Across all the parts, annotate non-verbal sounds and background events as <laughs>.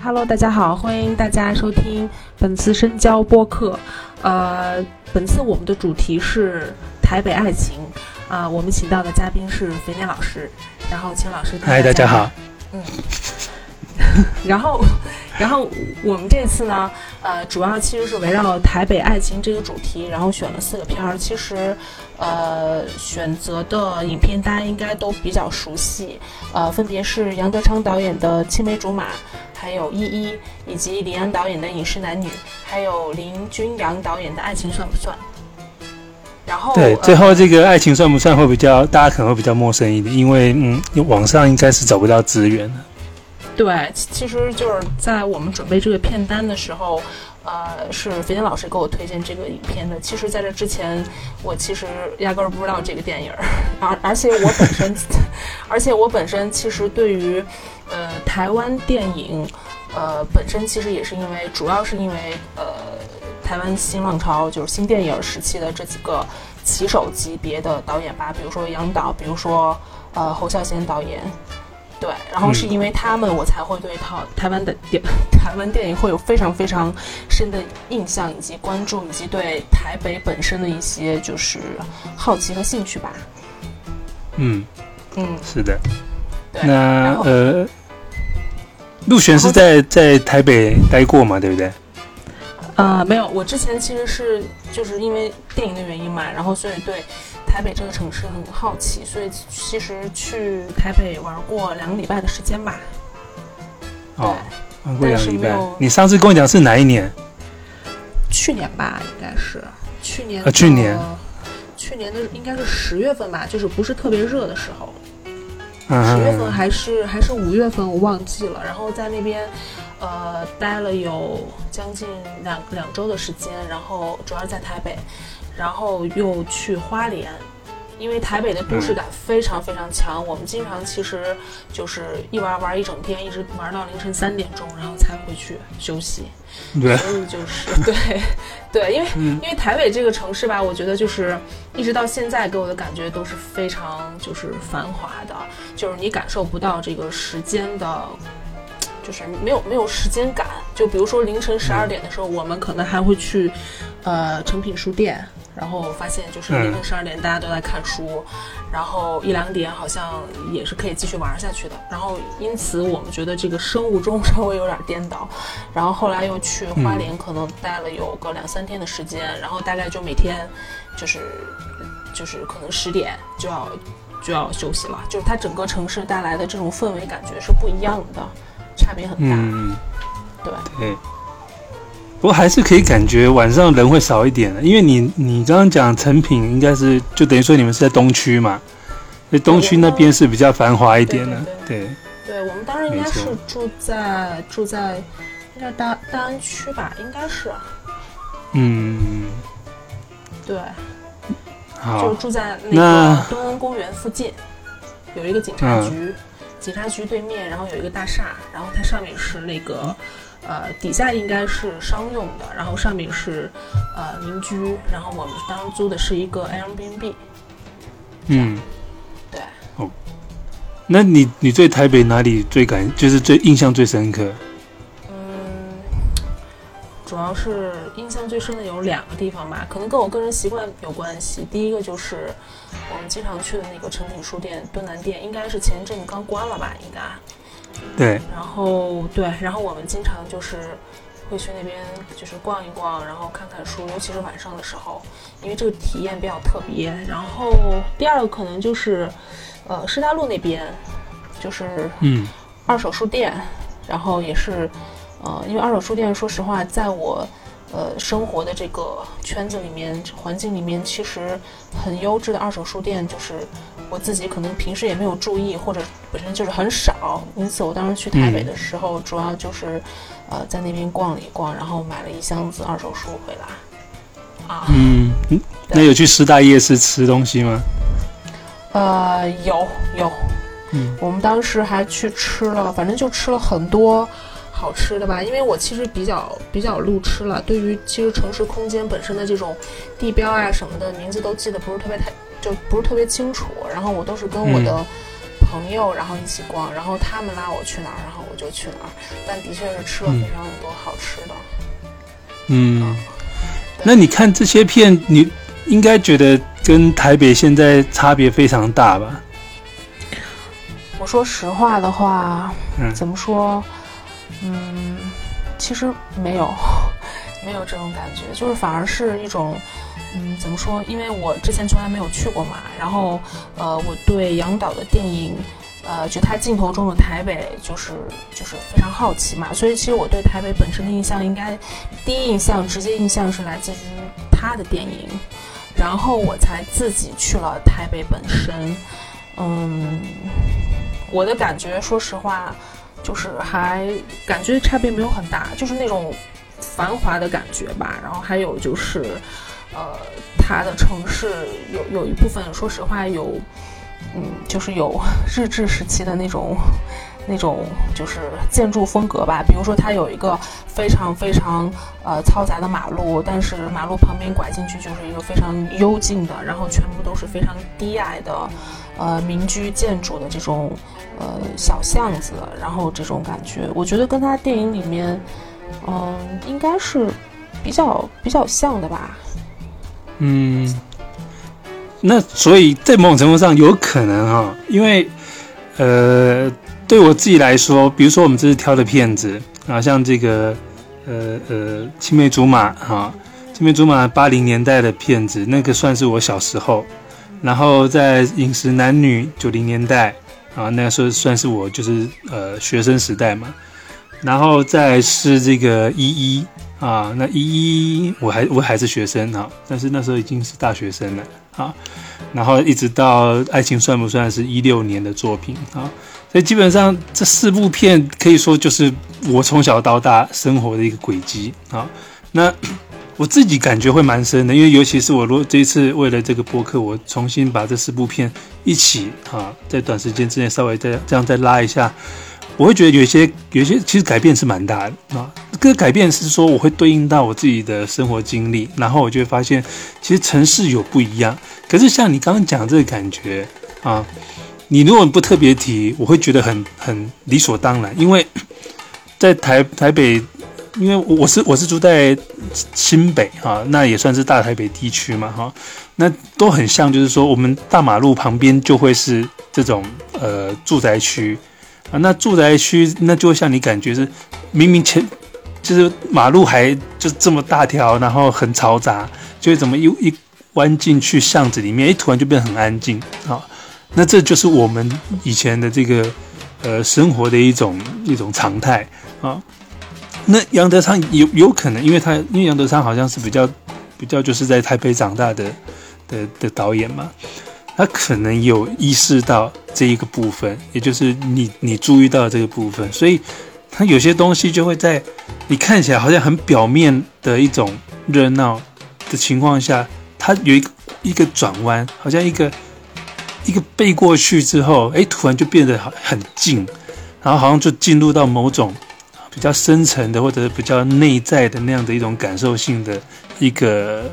Hello，大家好，欢迎大家收听本次深交播客。呃，本次我们的主题是台北爱情。啊、我们请到的嘉宾是肥年老师，然后请老师嗨，大家好。嗯，<laughs> 然后，然后我们这次呢，呃，主要其实是围绕台北爱情这个主题，然后选了四个片儿。其实，呃，选择的影片大家应该都比较熟悉，呃，分别是杨德昌导演的《青梅竹马》，还有《依依》，以及李安导演的《饮食男女》，还有林君阳导演的《爱情算不算》。然后，对，呃最后这个爱情算不算会比较，大家可能会比较陌生一点，因为嗯，网上应该是找不到资源的。对，其其实就是在我们准备这个片单的时候，呃，是肥田老师给我推荐这个影片的。其实，在这之前，我其实压根儿不知道这个电影儿，<laughs> 而而且我本身，而且我本身其实对于，呃，台湾电影，呃，本身其实也是因为，主要是因为，呃，台湾新浪潮就是新电影时期的这几个旗手级别的导演吧，比如说杨导，比如说呃侯孝贤导演。对，然后是因为他们，我才会对套台湾的电 <laughs> 台湾电影会有非常非常深的印象，以及关注，以及对台北本身的一些就是好奇和兴趣吧。嗯，嗯，是的。对。那呃，陆璇是在在台北待过嘛，对不对？呃，没有，我之前其实是就是因为电影的原因嘛，然后所以对台北这个城市很好奇，所以其实去台北玩过两个礼拜的时间吧。哦，玩过两个礼拜。你上次跟我讲是哪一年？去年吧，应该是去年的。啊去年去年的应该是十月份吧，就是不是特别热的时候，嗯十月份还是还是五月份，我忘记了。然后在那边，呃，待了有将近两两周的时间，然后主要是在台北，然后又去花莲。因为台北的都市感非常非常强，我们经常其实就是一玩玩一整天，一直玩到凌晨三点钟，然后才回去休息。对，所以就是对 <laughs> 对，因为、嗯因为台北这个城市吧，我觉得就是一直到现在给我的感觉都是非常就是繁华的，就是你感受不到这个时间的。就是没有没有时间感，就比如说凌晨十二点的时候，我们可能还会去，呃，诚品书店，然后发现就是凌晨十二点大家都在看书，然后一两点好像也是可以继续玩下去的。然后因此我们觉得这个生物钟 <laughs> 稍微有点颠倒，然后后来又去花莲，可能待了有个两三天的时间，然后大概就每天就是就是可能十点就要就要休息了，就是它整个城市带来的这种氛围感觉是不一样的，差别很大。嗯，对，对。不过还是可以感觉晚上人会少一点的，因为你你刚刚讲成品应该是就等于说你们是在东区嘛，所以东区那边是比较繁华一点的，对。对我们当时应该是住在住在应该大大安区吧，应该是嗯，对，就好，住在那那个东恩公园附近，有一个警察局，警察局对面，然后有一个大厦，然后它上面是那个，呃，底下应该是商用的，然后上面是呃民居，然后我们当时租的是一个 Airbnb，嗯，对，哦那你你对台北哪里最感就是最印象最深刻？嗯，主要是印象最深的有两个地方吧，可能跟我个人习惯有关系。第一个就是我们经常去的那个诚品书店敦南店，应该是前一阵子刚关了吧，应该。对，然后对，然后我们经常就是会去那边就是逛一逛，然后看看书，尤其是晚上的时候，因为这个体验比较特别。然后第二个可能就是呃师大路那边，就是嗯二手书店，然后也是呃，因为二手书店，说实话，在我呃生活的这个圈子里面、环境里面，其实很优质的二手书店，就是我自己可能平时也没有注意，或者本身就是很少。因此，我当时去台北的时候，主要就是呃在那边逛了一逛，然后买了一箱子二手书回来。啊，嗯，嗯那有去师大夜市吃东西吗？呃，有有，嗯我们当时还去吃了，反正就吃了很多好吃的吧。因为我其实比较比较路痴了，对于其实城市空间本身的这种地标啊什么的名字都记得不是特别太，就不是特别清楚。然后我都是跟我的朋友，然后一起逛，然后他们拉我去哪儿，然后我就去哪儿。但的确是吃了非常多好吃的。嗯，那你看这些片，你应该觉得跟台北现在差别非常大吧？我说实话的话，嗯怎么说？嗯，其实没有，<laughs> 没有这种感觉，就是反而是一种，嗯，怎么说？因为我之前从来没有去过嘛，然后呃，我对杨导的电影，呃，就他镜头中的台北，就是就是非常好奇嘛，所以其实我对台北本身的印象，应该第一印象、直接印象是来自于他的电影，然后我才自己去了台北本身，嗯。我的感觉，说实话，就是还感觉差别没有很大，就是那种繁华的感觉吧。然后还有就是，呃，它的城市有有一部分，说实话有，嗯，就是有日治时期的那种那种就是建筑风格吧。比如说，它有一个非常非常呃嘈杂的马路，但是马路旁边拐进去就是一个非常幽静的，然后全部都是非常低矮的呃民居建筑的这种。呃，小巷子，然后这种感觉，我觉得跟他电影里面，嗯，应该是比较比较像的吧。嗯，那所以在某种程度上有可能哈，因为呃，对我自己来说，比如说我们这次挑的片子啊，像这个呃呃《青梅竹马》哈，《青梅竹马》八零年代的片子，那个算是我小时候，然后在《饮食男女》九零年代。啊，那时候算是我就是呃学生时代嘛，然后再是这个一一啊，那一一我还我还是学生啊，但是那时候已经是大学生了啊，然后一直到爱情算不算是一六年的作品啊，所以基本上这四部片可以说就是我从小到大生活的一个轨迹啊，那。我自己感觉会蛮深的，因为尤其是我如果这一次为了这个播客，我重新把这四部片一起啊，在短时间之内稍微再这样再拉一下，我会觉得有些有些其实改变是蛮大的啊。这个改变是说我会对应到我自己的生活经历，然后我就会发现其实城市有不一样。可是像你刚刚讲这个感觉啊，你如果不特别提，我会觉得很很理所当然，因为在台台北。因为我是我是住在新北哈，那也算是大台北地区嘛哈，那都很像，就是说我们大马路旁边就会是这种呃住宅区啊，那住宅区那就像你感觉是明明前就是马路还就这么大条，然后很嘈杂，就怎么一一弯进去巷子里面，哎，突然就变得很安静啊，那这就是我们以前的这个呃生活的一种一种常态啊。那杨德昌有有可能，因为他因为杨德昌好像是比较比较就是在台北长大的的的导演嘛，他可能有意识到这一个部分，也就是你你注意到这个部分，所以他有些东西就会在你看起来好像很表面的一种热闹的情况下，他有一个一个转弯，好像一个一个背过去之后，哎，突然就变得很很静，然后好像就进入到某种。比较深层的，或者是比较内在的那样的一种感受性的一个，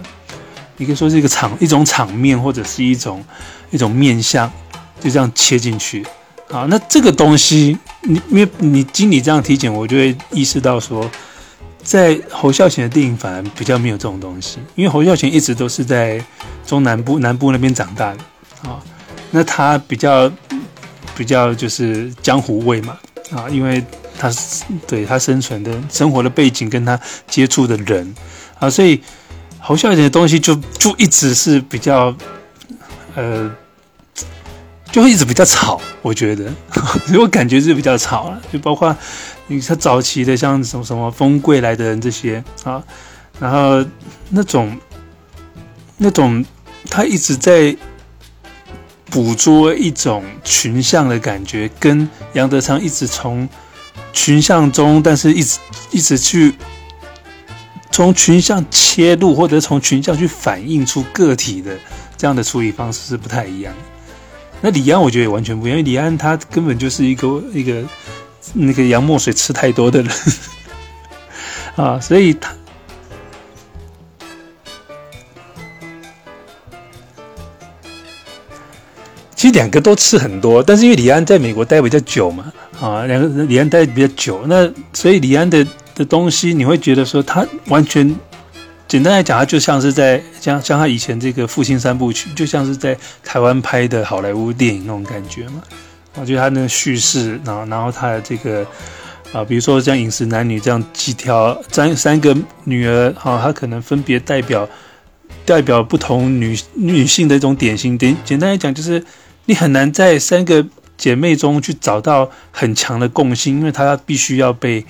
你可以说是一个场一种场面，或者是一种一种面相，就这样切进去。啊。那这个东西，你因为你经你这样体检，我就会意识到说，在侯孝贤的电影反而比较没有这种东西，因为侯孝贤一直都是在中南部南部那边长大的。啊，那他比较比较就是江湖味嘛。啊，因为。他对他生存的生活的背景跟他接触的人啊，所以好笑一点的东西就就一直是比较呃，就会一直比较吵。我觉得，<laughs> 我感觉是比较吵了。就包括你他早期的像什么什么风贵来的人这些啊，然后那种那种他一直在捕捉一种群像的感觉，跟杨德昌一直从。群像中，但是一直一直去从群像切入，或者从群像去反映出个体的这样的处理方式是不太一样。那李安我觉得也完全不一样，因为李安他根本就是一个一个那个洋墨水吃太多的人 <laughs> 啊，所以他其实两个都吃很多，但是因为李安在美国待比较久嘛，啊，两个李安待比较久，那所以李安的的东西你会觉得说他完全，简单来讲，他就像是在像像他以前这个《父亲三部曲》，就像是在台湾拍的好莱坞电影那种感觉嘛。我觉得他那个叙事，然后然后他的这个啊，比如说像饮食男女这样几条三三个女儿，哈，他可能分别代表。代表不同女女性的一种典型，简简单来讲，就是你很难在三个姐妹中去找到很强的共性，因为她必须要被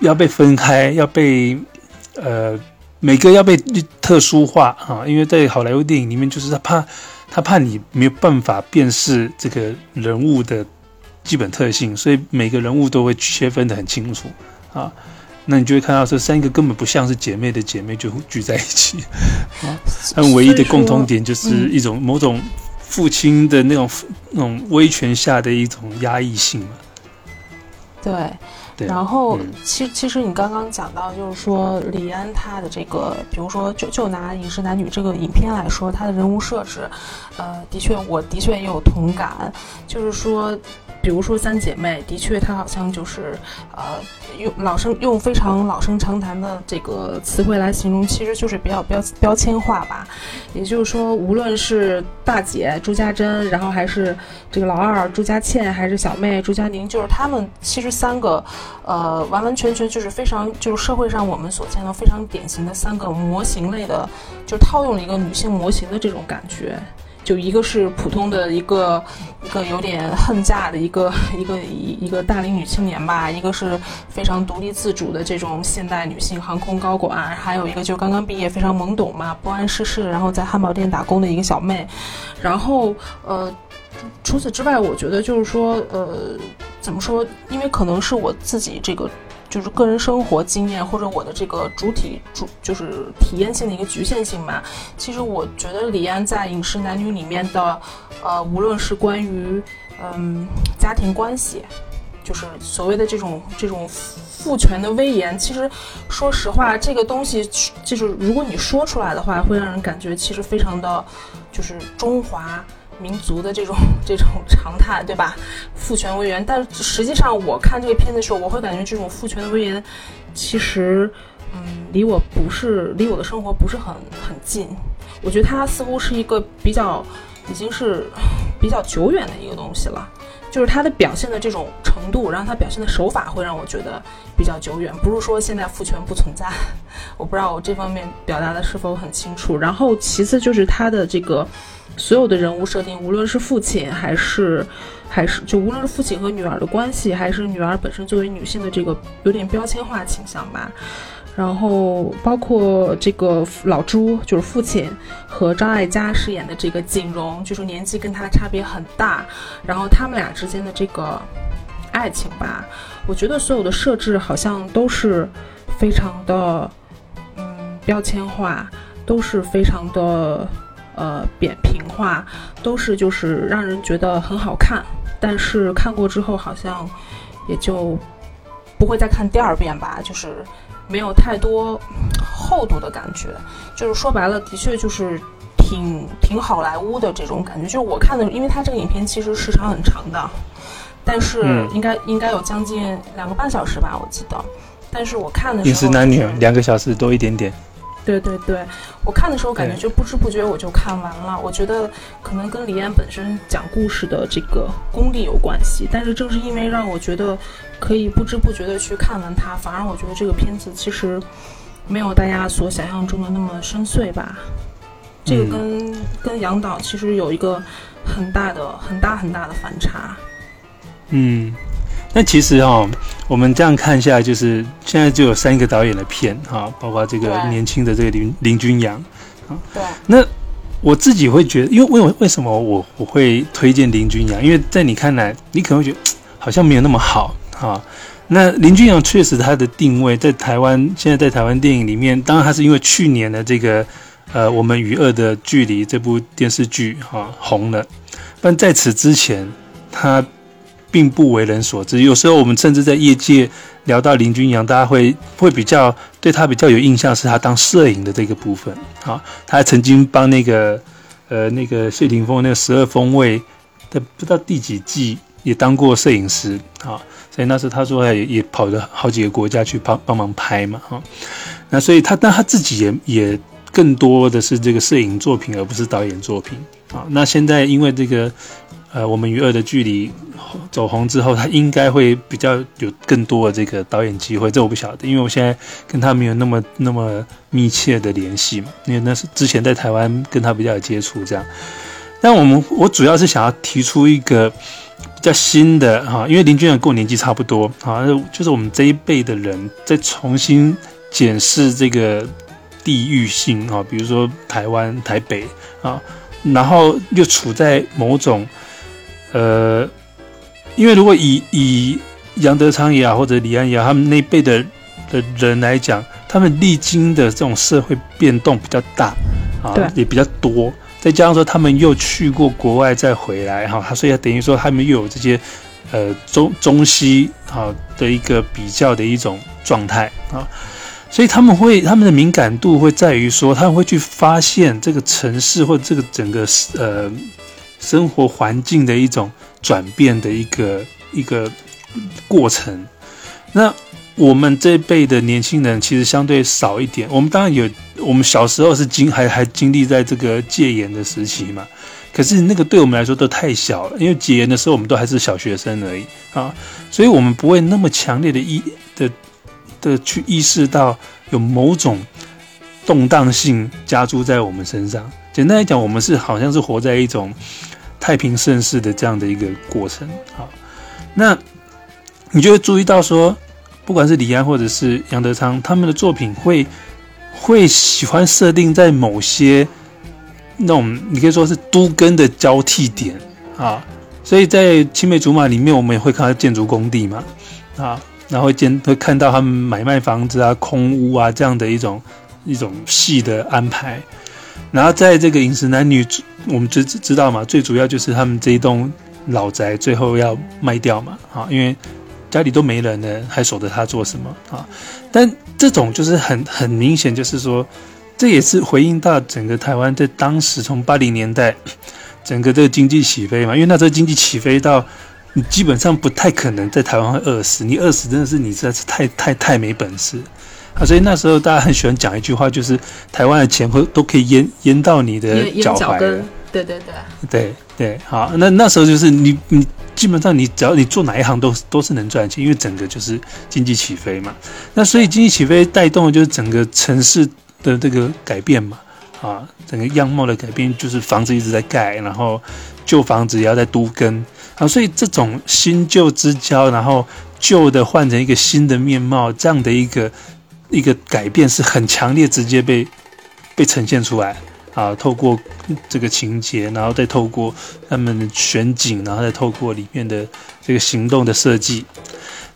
要被分开，要被呃每个要被特殊化啊，因为在好莱坞电影里面，就是他怕他怕你没有办法辨识这个人物的基本特性，所以每个人物都会切分的很清楚啊。那你就会看到这三个根本不像是姐妹的姐妹就聚在一起，啊，他们唯一的共同点就是一种某种父亲的那种那种威权下的一种压抑性嘛。对，然后其其实你刚刚讲到，就是说李安他的这个，比如说就就拿《饮食男女》这个影片来说，他的人物设置，呃，的确，我的确也有同感，就是说。比如说三姐妹，的确，她好像就是，呃，用老生用非常老生常谈的这个词汇来形容，其实就是比较标标签化吧。也就是说，无论是大姐朱家珍，然后还是这个老二朱家倩，还是小妹朱家宁，就是她们其实三个，呃，完完全全就是非常就是社会上我们所见到非常典型的三个模型类的，就套用了一个女性模型的这种感觉。就一个是普通的一个一个有点恨嫁的一个 <laughs> 一个一一个大龄女青年吧，一个是非常独立自主的这种现代女性航空高管，还有一个就刚刚毕业非常懵懂嘛，不谙世事，然后在汉堡店打工的一个小妹。然后呃，除此之外，我觉得就是说呃，怎么说？因为可能是我自己这个。就是个人生活经验或者我的这个主体主就是体验性的一个局限性嘛。其实我觉得李安在《饮食男女》里面的，呃，无论是关于嗯家庭关系，就是所谓的这种这种父权的威严，其实说实话，这个东西就是如果你说出来的话，会让人感觉其实非常的，就是中华。民族的这种 <laughs> 这种 <laughs> 常态，对吧？父权威严，但实际上我看这个片子的时候，我会感觉这种父权的威严，其实，嗯，离我不是离我的生活不是很很近。我觉得它似乎是一个比较，已经是 <laughs> 比较久远的一个东西了。就是它的表现的这种程度，然后它表现的手法会让我觉得比较久远。不是说现在父权不存在，我不知道我这方面表达的是否很清楚。然后其次就是它的这个。所有的人物设定，无论是父亲还是，还是就无论是父亲和女儿的关系，还是女儿本身作为女性的这个有点标签化倾向吧。然后包括这个老朱，就是父亲和张艾嘉饰演的这个景荣，就是年纪跟他差别很大。然后他们俩之间的这个爱情吧，我觉得所有的设置好像都是非常的嗯标签化，都是非常的。呃，扁平化都是就是让人觉得很好看，但是看过之后好像也就不会再看第二遍吧，就是没有太多厚度的感觉。就是说白了，的确就是挺挺好莱坞的这种感觉。就是我看的，因为它这个影片其实时长很长的，但是应该应该有将近两个半小时吧，我记得。但是我看的时候，饮食男女两个小时多一点点。对对对，我看的时候感觉就不知不觉我就看完了。我觉得可能跟李安本身讲故事的这个功力有关系，但是正是因为让我觉得可以不知不觉的去看完它，反而我觉得这个片子其实没有大家所想象中的那么深邃吧。这个跟跟杨导其实有一个很大的、很大很大的反差。嗯。那其实哈，我们这样看下来，就是现在就有三个导演的片哈，包括这个年轻的这个林林君阳，啊，对。那我自己会觉得，因为为为什么我我会推荐林君阳？因为在你看来，你可能会觉得好像没有那么好哈。那林君阳确实他的定位在台湾，现在在台湾电影里面，当然他是因为去年的这个呃《我们与恶的距离》这部电视剧哈红了，但在此之前他。并不为人所知。有时候我们甚至在业界聊到林君阳，大家会会比较对他比较有印象，是他当摄影的这个部分。啊，他还曾经帮那个呃那个谢霆锋那个十二锋位的不知道第几季也当过摄影师啊，所以那时候他说也也跑了好几个国家去帮帮忙拍嘛哈，那所以他但他自己也也更多的是这个摄影作品而不是导演作品啊，那现在因为这个。呃，我们与恶的距离走红之后，他应该会比较有更多的这个导演机会。这我不晓得，因为我现在跟他没有那么那么密切的联系嘛。因为那是之前在台湾跟他比较有接触这样。但我们我主要是想要提出一个比较新的哈，因为林俊阳跟我年纪差不多啊，就是我们这一辈的人在重新检视这个地域性啊，比如说台湾台北啊，然后又处在某种。呃，因为如果以以杨德昌也好，或者李安也好，他们那辈的的人来讲，他们历经的这种社会变动比较大啊，也比较多，再加上说他们又去过国外再回来哈，所以等于说他们又有这些呃中中西啊的一个比较的一种状态啊，所以他们会他们的敏感度会在于说，他们会去发现这个城市或者这个整个呃。生活环境的一种转变的一个一个过程。那我们这辈的年轻人其实相对少一点。我们当然有，我们小时候是经还还经历在这个戒严的时期嘛。可是那个对我们来说都太小了，因为戒严的时候我们都还是小学生而已啊，所以我们不会那么强烈的意的的去意识到有某种动荡性加诸在我们身上。简单来讲，我们是好像是活在一种太平盛世的这样的一个过程啊。那你就会注意到说，不管是李安或者是杨德昌，他们的作品会会喜欢设定在某些那种你可以说是都根的交替点啊。所以在青梅竹马里面，我们也会看到建筑工地嘛啊，然后见会看到他们买卖房子啊、空屋啊这样的一种一种戏的安排。然后在这个饮食男女，我们知知道嘛，最主要就是他们这一栋老宅最后要卖掉嘛，啊，因为家里都没人了，还守着他做什么啊？但这种就是很很明显，就是说，这也是回应到整个台湾在当时从八零年代 <coughs> 整个这个经济起飞嘛，因为那时候经济起飞到你基本上不太可能在台湾会饿死，你饿死真的是你实在是太太太没本事。啊，所以那时候大家很喜欢讲一句话，就是台湾的钱会都可以淹淹到你的脚踝了。对对对，对对，好，那那时候就是你你基本上你只要你做哪一行都都是能赚钱，因为整个就是经济起飞嘛。那所以经济起飞带动的就是整个城市的这个改变嘛，啊，整个样貌的改变就是房子一直在盖，然后旧房子也要在都跟啊，所以这种新旧之交，然后旧的换成一个新的面貌，这样的一个。一个改变是很强烈，直接被被呈现出来啊！透过这个情节，然后再透过他们的选景，然后再透过里面的这个行动的设计。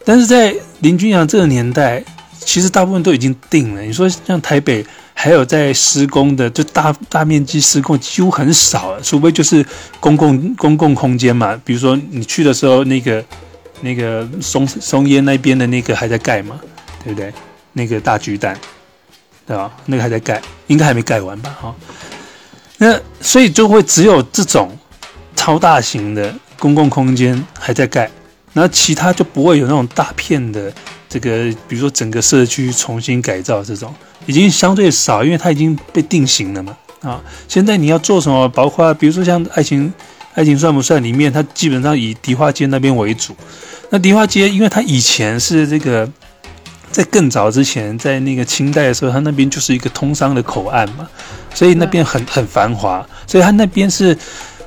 但是在林君阳这个年代，其实大部分都已经定了。你说像台北还有在施工的，就大大面积施工几乎很少了，除非就是公共公共空间嘛。比如说你去的时候，那个那个松松烟那边的那个还在盖嘛，对不对？那个大巨蛋，对吧？那个还在盖，应该还没盖完吧？哈，那所以就会只有这种超大型的公共空间还在盖，那其他就不会有那种大片的这个，比如说整个社区重新改造这种，已经相对少，因为它已经被定型了嘛。啊，现在你要做什么？包括比如说像爱情，爱情算不算？里面它基本上以迪化街那边为主。那迪化街，因为它以前是这个。在更早之前，在那个清代的时候，它那边就是一个通商的口岸嘛，所以那边很很繁华。所以它那边是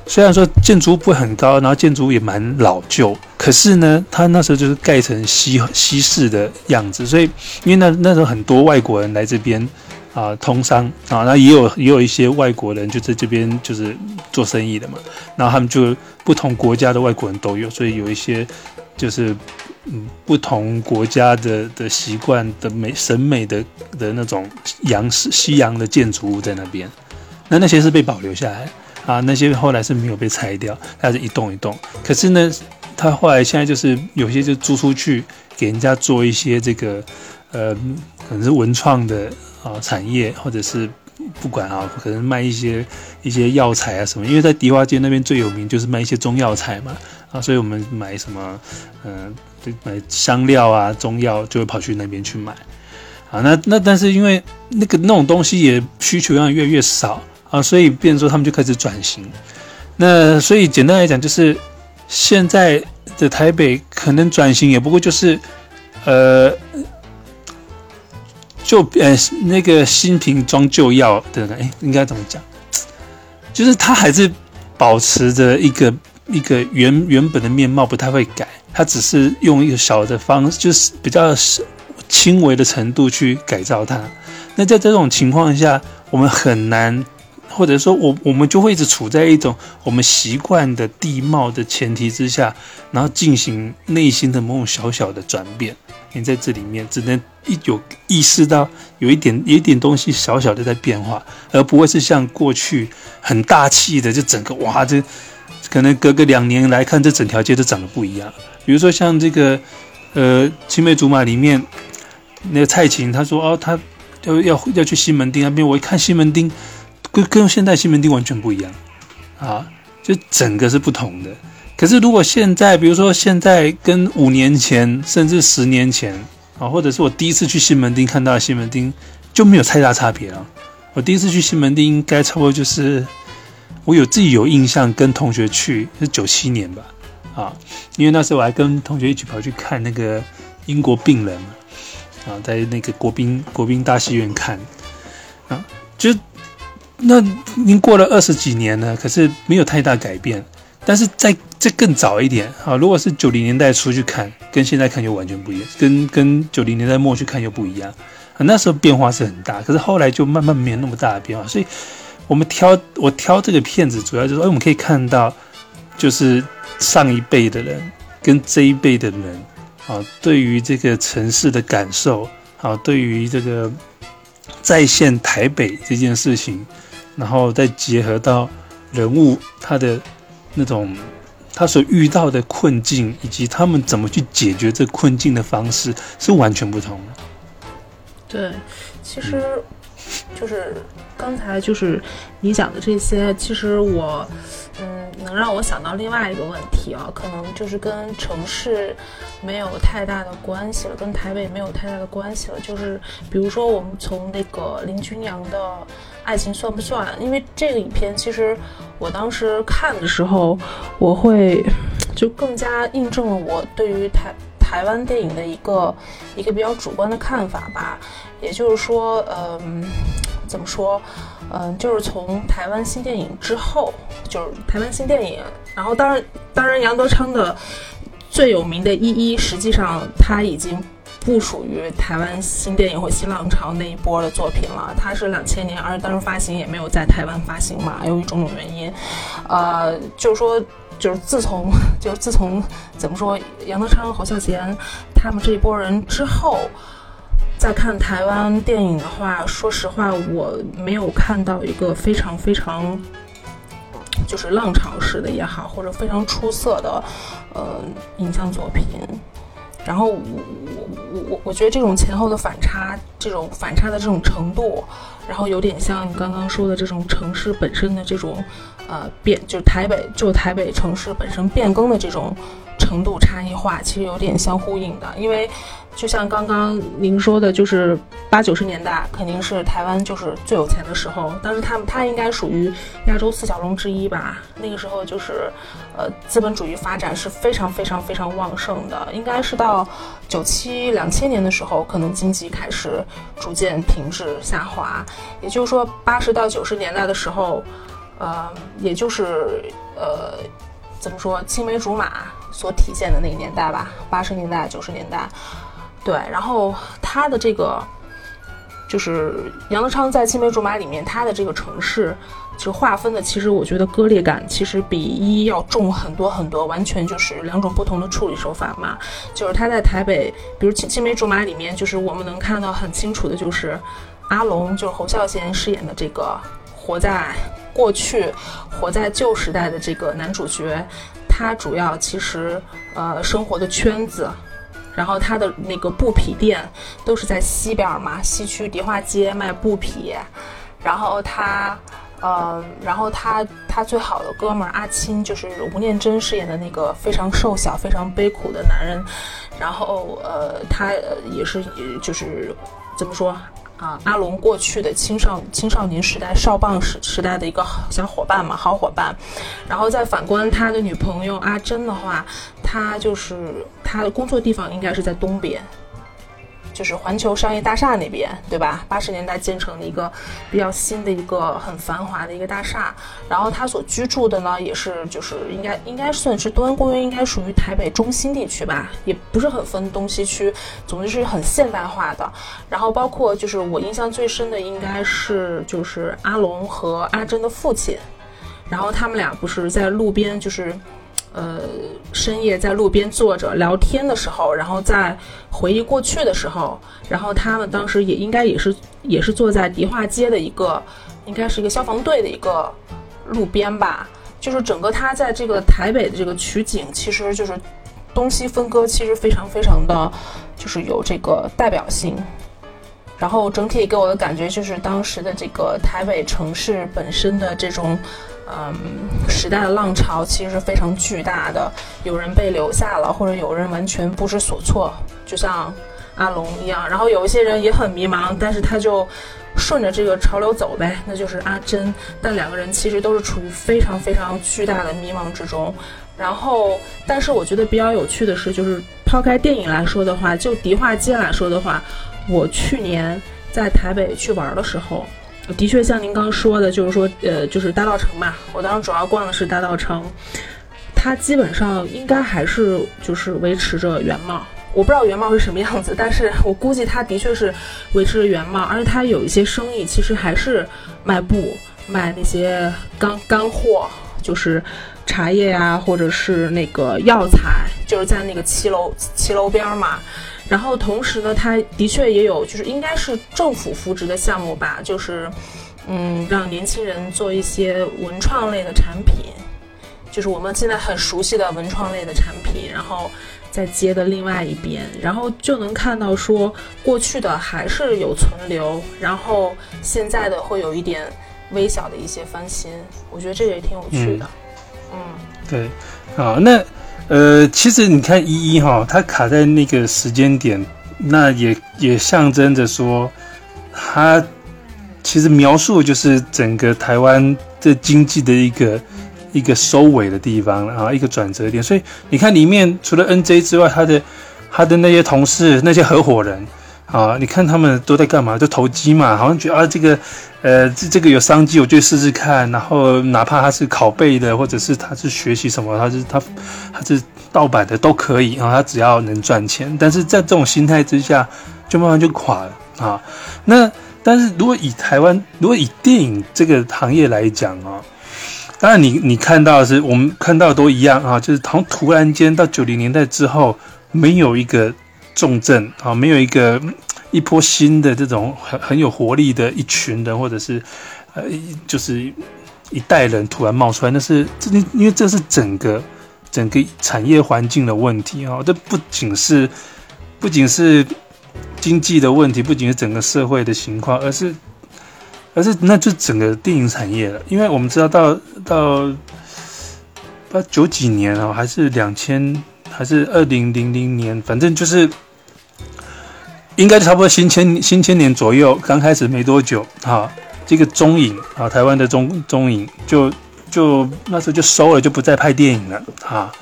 虽然说建筑不会很高，然后建筑也蛮老旧，可是呢，它那时候就是盖成西西式的样子。所以因为那那时候很多外国人来这边啊通商啊，那也有也有一些外国人就在这边就是做生意的嘛，然后他们就不同国家的外国人都有，所以有一些就是。嗯，不同国家的的习惯的美审美的的那种洋式西洋的建筑物在那边，那那些是被保留下来啊，那些后来是没有被拆掉，它是一栋一栋。可是呢，它后来现在就是有些就租出去给人家做一些这个呃，可能是文创的啊产业，或者是不管啊，可能卖一些一些药材啊什么，因为在迪化街那边最有名就是卖一些中药材嘛，啊，所以我们买什么，嗯，买香料啊、中药就会跑去那边去买，啊，那那但是因为那个那种东西也需求量越来越少啊，所以变说他们就开始转型。那所以简单来讲，就是现在的台北可能转型也不过就是，呃。就呃那个新瓶装旧药的，哎，应该怎么讲？就是它还是保持着一个一个原原本的面貌，不太会改。它只是用一个小的方式，就是比较轻微的程度去改造它。那在这种情况下，我们很难，或者说我我们就会一直处在一种我们习惯的地貌的前提之下，然后进行内心的某种小小的转变。你在这里面只能一有意识到有一点有一点东西小小的在变化，而不会是像过去很大气的，就整个哇，这可能隔个两年来看，这整条街都长得不一样。比如说像这个呃青梅竹马里面那个蔡琴，他说哦，他要要要去西门町那边，我一看西门町跟跟现在西门町完全不一样啊，就整个是不同的。可是，如果现在，比如说现在跟五年前，甚至十年前啊，或者是我第一次去西门町看到西门町，就没有太大差别了。我第一次去西门町，应该差不多就是我有自己有印象，跟同学去是九七年吧，啊，因为那时候我还跟同学一起跑去看那个英国病人啊，在那个国宾国宾大戏院看啊，就那已经过了二十几年了，可是没有太大改变。但是在这更早一点啊，如果是九零年代初去看，跟现在看就完全不一样，跟跟九零年代末去看又不一样啊。那时候变化是很大，可是后来就慢慢没有那么大的变化。所以，我们挑我挑这个片子，主要就是哎，我们可以看到，就是上一辈的人跟这一辈的人啊，对于这个城市的感受啊，对于这个再现台北这件事情，然后再结合到人物他的。那种他所遇到的困境，以及他们怎么去解决这困境的方式，是完全不同的。对，其实就是刚才就是你讲的这些，其实我嗯，能让我想到另外一个问题啊，可能就是跟城市没有太大的关系了，跟台北没有太大的关系了。就是比如说，我们从那个林君阳的。爱情算不算？因为这个影片，其实我当时看的时候，我会就更加印证了我对于台台湾电影的一个一个比较主观的看法吧。也就是说，嗯，怎么说？嗯，就是从台湾新电影之后，就是台湾新电影，然后当然，当然杨德昌的最有名的《一一》，实际上他已经。不属于台湾新电影或新浪潮那一波的作品了，他是两千年，而当时发行也没有在台湾发行嘛，由于种种原因，呃，就是说，就是自从，就是自从怎么说，杨德昌、侯孝贤他们这一波人之后，在看台湾电影的话，说实话，我没有看到一个非常非常，就是浪潮式的也好，或者非常出色的，呃，影像作品。然后我我我我觉得这种前后的反差，这种反差的这种程度，然后有点像你刚刚说的这种城市本身的这种，呃变，就台北就台北城市本身变更的这种程度差异化，其实有点相呼应的，因为。就像刚刚您说的，就是八九十年代肯定是台湾就是最有钱的时候，但是他们他应该属于亚洲四小龙之一吧。那个时候就是，呃，资本主义发展是非常非常非常旺盛的。应该是到九七两千年的时候，可能经济开始逐渐停滞下滑。也就是说，八十到九十年代的时候，呃，也就是呃，怎么说青梅竹马所体现的那个年代吧。八十年代九十年代。对，然后他的这个就是杨德昌在《青梅竹马》里面，他的这个城市就划分的，其实我觉得割裂感其实比一要重很多很多，完全就是两种不同的处理手法嘛。就是他在台北，比如《青青梅竹马》里面，就是我们能看到很清楚的，就是阿龙，就是侯孝贤饰演的这个活在过去、活在旧时代的这个男主角，他主要其实呃生活的圈子。然后他的那个布匹店都是在西边嘛，西区迪化街卖布匹。然后他。呃，然后他他最好的哥们儿阿青就是吴念真饰演的那个非常瘦小、非常悲苦的男人，然后呃，他也是就是怎么说啊？阿龙过去的青少青少年时代少棒时时代的一个小伙伴嘛，好伙伴。然后再反观他的女朋友阿珍的话，她就是她的工作地方应该是在东边。就是环球商业大厦那边，对吧？八十年代建成的一个比较新的一个很繁华的一个大厦。然后他所居住的呢，也是就是应该应该算是东安公园，应该属于台北中心地区吧，也不是很分东西区，总之是很现代化的。然后包括就是我印象最深的，应该是就是阿龙和阿珍的父亲，然后他们俩不是在路边就是。呃，深夜在路边坐着聊天的时候，然后在回忆过去的时候，然后他们当时也应该也是也是坐在迪化街的一个，应该是一个消防队的一个路边吧。就是整个他在这个台北的这个取景，其实就是东西分割，其实非常非常的，就是有这个代表性。然后整体给我的感觉就是当时的这个台北城市本身的这种。嗯，时代的浪潮其实是非常巨大的，有人被留下了，或者有人完全不知所措，就像阿龙一样。然后有一些人也很迷茫，但是他就顺着这个潮流走呗，那就是阿珍。但两个人其实都是处于非常非常巨大的迷茫之中。然后，但是我觉得比较有趣的是，就是抛开电影来说的话，就迪化街来说的话，我去年在台北去玩的时候。的确，像您刚说的，就是说，呃，就是大道城嘛。我当时主要逛的是大道城，它基本上应该还是就是维持着原貌。我不知道原貌是什么样子，但是我估计它的确是维持着原貌，而且它有一些生意其实还是卖布、卖那些干干货，就是茶叶呀，或者是那个药材，就是在那个七楼七楼边嘛。然后同时呢，它的确也有，就是应该是政府扶植的项目吧，就是，嗯，让年轻人做一些文创类的产品，就是我们现在很熟悉的文创类的产品，然后再接的另外一边，然后就能看到说过去的还是有存留，然后现在的会有一点微小的一些翻新，我觉得这个也挺有趣的，嗯，对，好，那。呃，其实你看一一哈，它卡在那个时间点，那也也象征着说，它其实描述就是整个台湾的经济的一个一个收尾的地方啊，一个转折点。所以你看里面除了 N J 之外，他的他的那些同事、那些合伙人。啊，你看他们都在干嘛？就投机嘛，好像觉得啊，这个，呃，这这个有商机，我就试试看。然后哪怕他是拷贝的，或者是他是学习什么，他是他他是盗版的都可以啊，他只要能赚钱。但是在这种心态之下，就慢慢就垮了啊。那但是如果以台湾，如果以电影这个行业来讲啊，当然你你看到的是我们看到都一样啊，就是从突然间到九零年代之后，没有一个。重症啊，没有一个一波新的这种很很有活力的一群人，或者是呃，就是一代人突然冒出来，那是这因为这是整个整个产业环境的问题啊，这不仅是不仅是经济的问题，不仅是整个社会的情况，而是而是那就整个电影产业了，因为我们知道到到到九几年啊，还是两千还是二零零零年，反正就是。应该差不多新千新千年左右，刚开始没多久，哈，这个中影啊，台湾的中中影就就那时候就收了，就不再拍电影了，哈，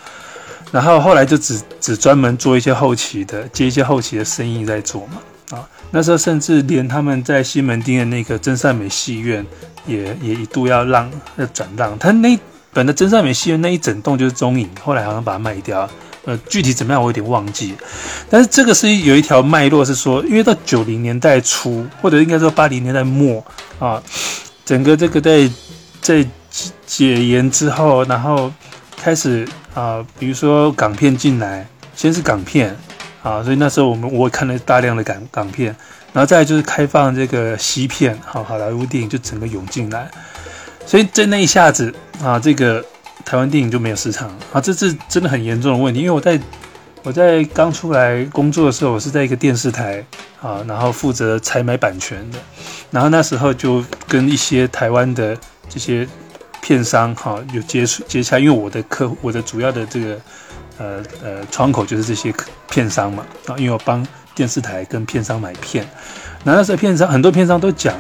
然后后来就只只专门做一些后期的，接一些后期的生意在做嘛，啊，那时候甚至连他们在西门町的那个真善美戏院也也一度要让要转让，他那本的真善美戏院那一整栋就是中影，后来好像把它卖掉。呃，具体怎么样我有点忘记，但是这个是有一条脉络，是说，因为到九零年代初，或者应该说八零年代末啊，整个这个在在解严之后，然后开始啊，比如说港片进来，先是港片啊，所以那时候我们我看了大量的港港片，然后再就是开放这个西片，好好莱坞电影就整个涌进来，所以在那一下子啊，这个。台湾电影就没有市场啊，这是真的很严重的问题。因为我在我在刚出来工作的时候，我是在一个电视台啊，然后负责采买版权的。然后那时候就跟一些台湾的这些片商哈有接触接洽，因为我的客，我的主要的这个呃呃窗口就是这些片商嘛啊，因为我帮电视台跟片商买片。那那时候片商很多片商都讲，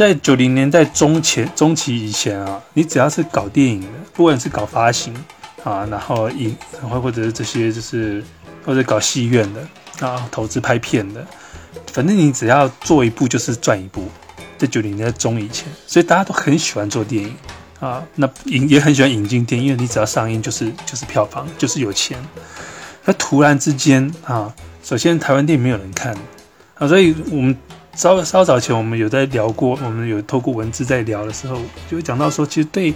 在九零年代中前中期以前啊，你只要是搞电影的，不管是搞发行。啊，然后影，然后或者是这些，就是或者搞戏院的啊，投资拍片的，反正你只要做一部就是赚一部。在九零年代中以前，所以大家都很喜欢做电影啊，那引也很喜欢引进电影，因为你只要上映就是就是票房，就是有钱。那突然之间啊，首先台湾电影没有人看啊，所以我们稍稍早前我们有在聊过，我们有透过文字在聊的时候，就会讲到说，其实对。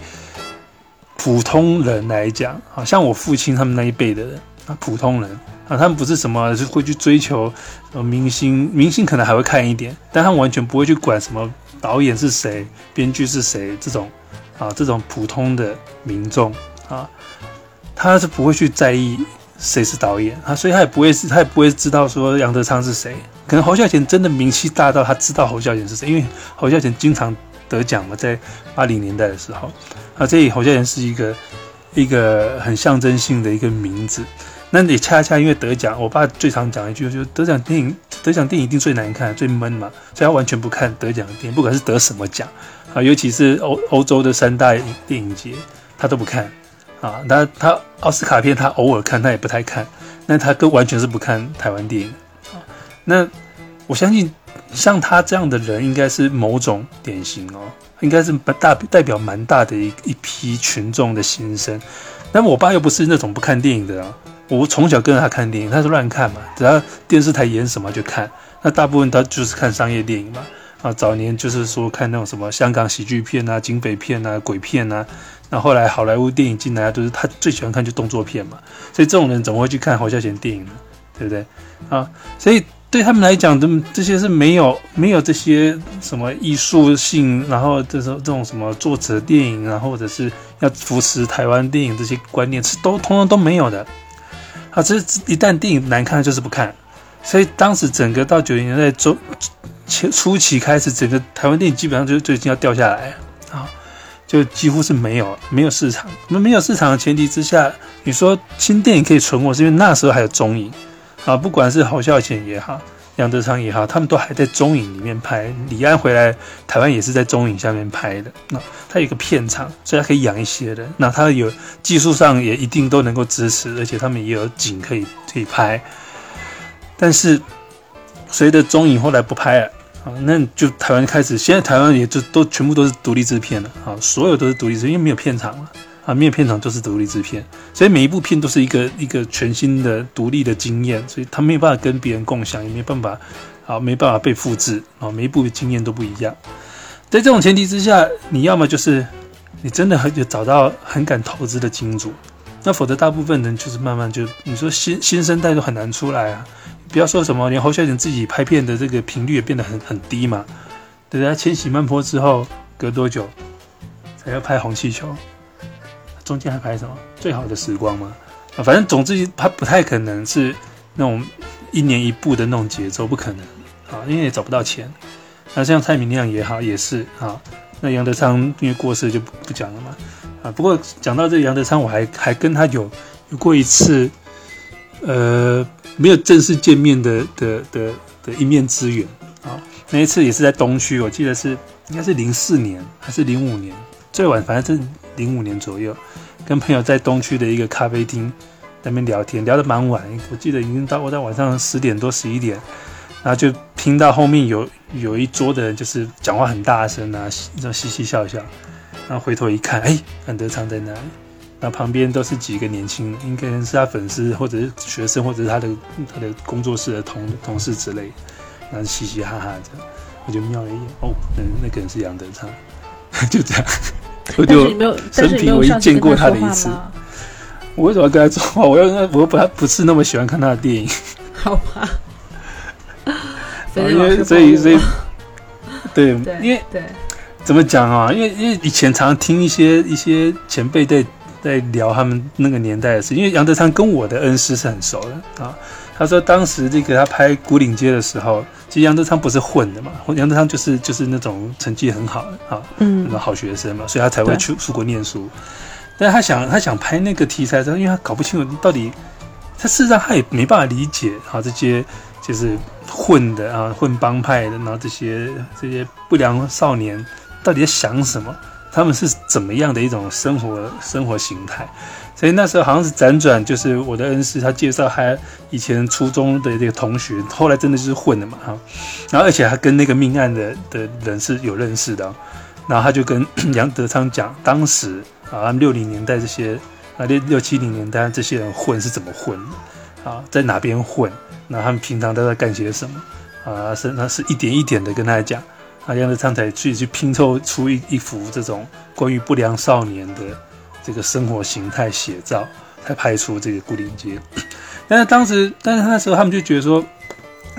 普通人来讲，好像我父亲他们那一辈的人啊，普通人啊，他们不是什么就会去追求呃明星，明星可能还会看一点，但他们完全不会去管什么导演是谁、编剧是谁这种啊，这种普通的民众啊，他是不会去在意谁是导演啊，所以他也不会是，他也不会知道说杨德昌是谁。可能侯孝贤真的名气大到他知道侯孝贤是谁，因为侯孝贤经常得奖嘛，在八零年代的时候。啊，这里侯孝贤是一个一个很象征性的一个名字。那也恰恰因为得奖，我爸最常讲一句，就是得奖电影得奖电影一定最难看、最闷嘛，所以他完全不看得奖的电影，不管是得什么奖啊，尤其是欧欧洲的三大电影节，他都不看啊。他他奥斯卡片他偶尔看，他也不太看。那他跟完全是不看台湾电影。那我相信像他这样的人，应该是某种典型哦。应该是大代表蛮大的一一批群众的心声，但我爸又不是那种不看电影的啊。我从小跟着他看电影，他是乱看嘛，只要电视台演什么就看。那大部分他就是看商业电影嘛。啊，早年就是说看那种什么香港喜剧片啊、警匪片啊、鬼片啊。那后来好莱坞电影进来，都是他最喜欢看就动作片嘛。所以这种人怎么会去看侯孝贤电影呢？对不对？啊，所以。对他们来讲，这这些是没有没有这些什么艺术性，然后这种这种什么作者电影啊，或者是要扶持台湾电影这些观念是都通通都没有的。啊，这一旦电影难看，就是不看。所以当时整个到九零年代中前初期开始，整个台湾电影基本上就就已经要掉下来啊，就几乎是没有没有市场。那没有市场的前提之下，你说新电影可以存活，是因为那时候还有中影。啊，不管是侯孝贤也好，杨德昌也好，他们都还在中影里面拍。李安回来台湾也是在中影下面拍的。那他有个片场，所以他可以养一些人。那他有技术上也一定都能够支持，而且他们也有景可以可以拍。但是随着中影后来不拍了，啊，那就台湾开始，现在台湾也就都全部都是独立制片了。啊，所有都是独立制，因为没有片场了。啊，面片场都是独立制片，所以每一部片都是一个一个全新的独立的经验，所以他没有办法跟别人共享，也没办法，啊，没办法被复制啊，每一部经验都不一样。在这种前提之下，你要么就是你真的很有找到很敢投资的金主，那否则大部分人就是慢慢就你说新新生代都很难出来啊。不要说什么连侯孝贤自己拍片的这个频率也变得很很低嘛。等他千禧慢坡之后，隔多久才要拍红气球？中间还拍什么最好的时光吗？啊，反正总之他不太可能是那种一年一部的那种节奏，不可能啊，因为也找不到钱。那像蔡明亮也好，也是啊。那杨德昌因为过世就不不讲了嘛。啊，不过讲到这杨德昌，我还还跟他有有过一次，呃，没有正式见面的的的的一面之缘啊。那一次也是在东区，我记得是应该是零四年还是零五年，最晚反正是零五年左右。跟朋友在东区的一个咖啡厅那边聊天，聊得蛮晚，我记得已经到我在晚上十点多十一点，然后就听到后面有有一桌的人就是讲话很大声啊，那种嘻嘻笑笑，然后回头一看，哎，安德昌在那。里，那旁边都是几个年轻人，应该是他粉丝或者是学生或者是他的他的工作室的同同事之类，然后嘻嘻哈哈这样，我就瞄了一眼，哦，那那个人是杨德昌，<laughs> 就这样。我 <laughs> 就生平唯一见过他的一次。我为什么要跟他说话？<laughs> 我要我不他不是那么喜欢看他的电影。<laughs> 好吧。因为所以所以对，因为对怎么讲啊？因为因为以前常听一些一些前辈在在聊他们那个年代的事，因为杨德昌跟我的恩师是很熟的啊。他说当时这个他拍《古岭街》的时候，其实杨德昌不是混的嘛，杨德昌就是就是那种成绩很好的啊，嗯，那种好学生嘛，所以他才会去出国念书。但是他想他想拍那个题材，因为他搞不清楚到底，他事实上他也没办法理解啊这些就是混的啊混帮派的，然后这些这些不良少年到底在想什么。他们是怎么样的一种生活生活形态？所以那时候好像是辗转，就是我的恩师他介绍他以前初中的这个同学，后来真的就是混的嘛哈。然后而且还跟那个命案的的人是有认识的，然后他就跟 <coughs> 杨德昌讲，当时啊他们六零年代这些啊六六七零年代这些人混是怎么混啊，在哪边混？那他们平常都在干些什么啊？是那是一点一点的跟他讲。啊，杨德昌才去去拼凑出一一幅这种关于不良少年的这个生活形态写照，才拍出这个《古岭街》。<coughs> 但是当时，但是那时候他们就觉得说，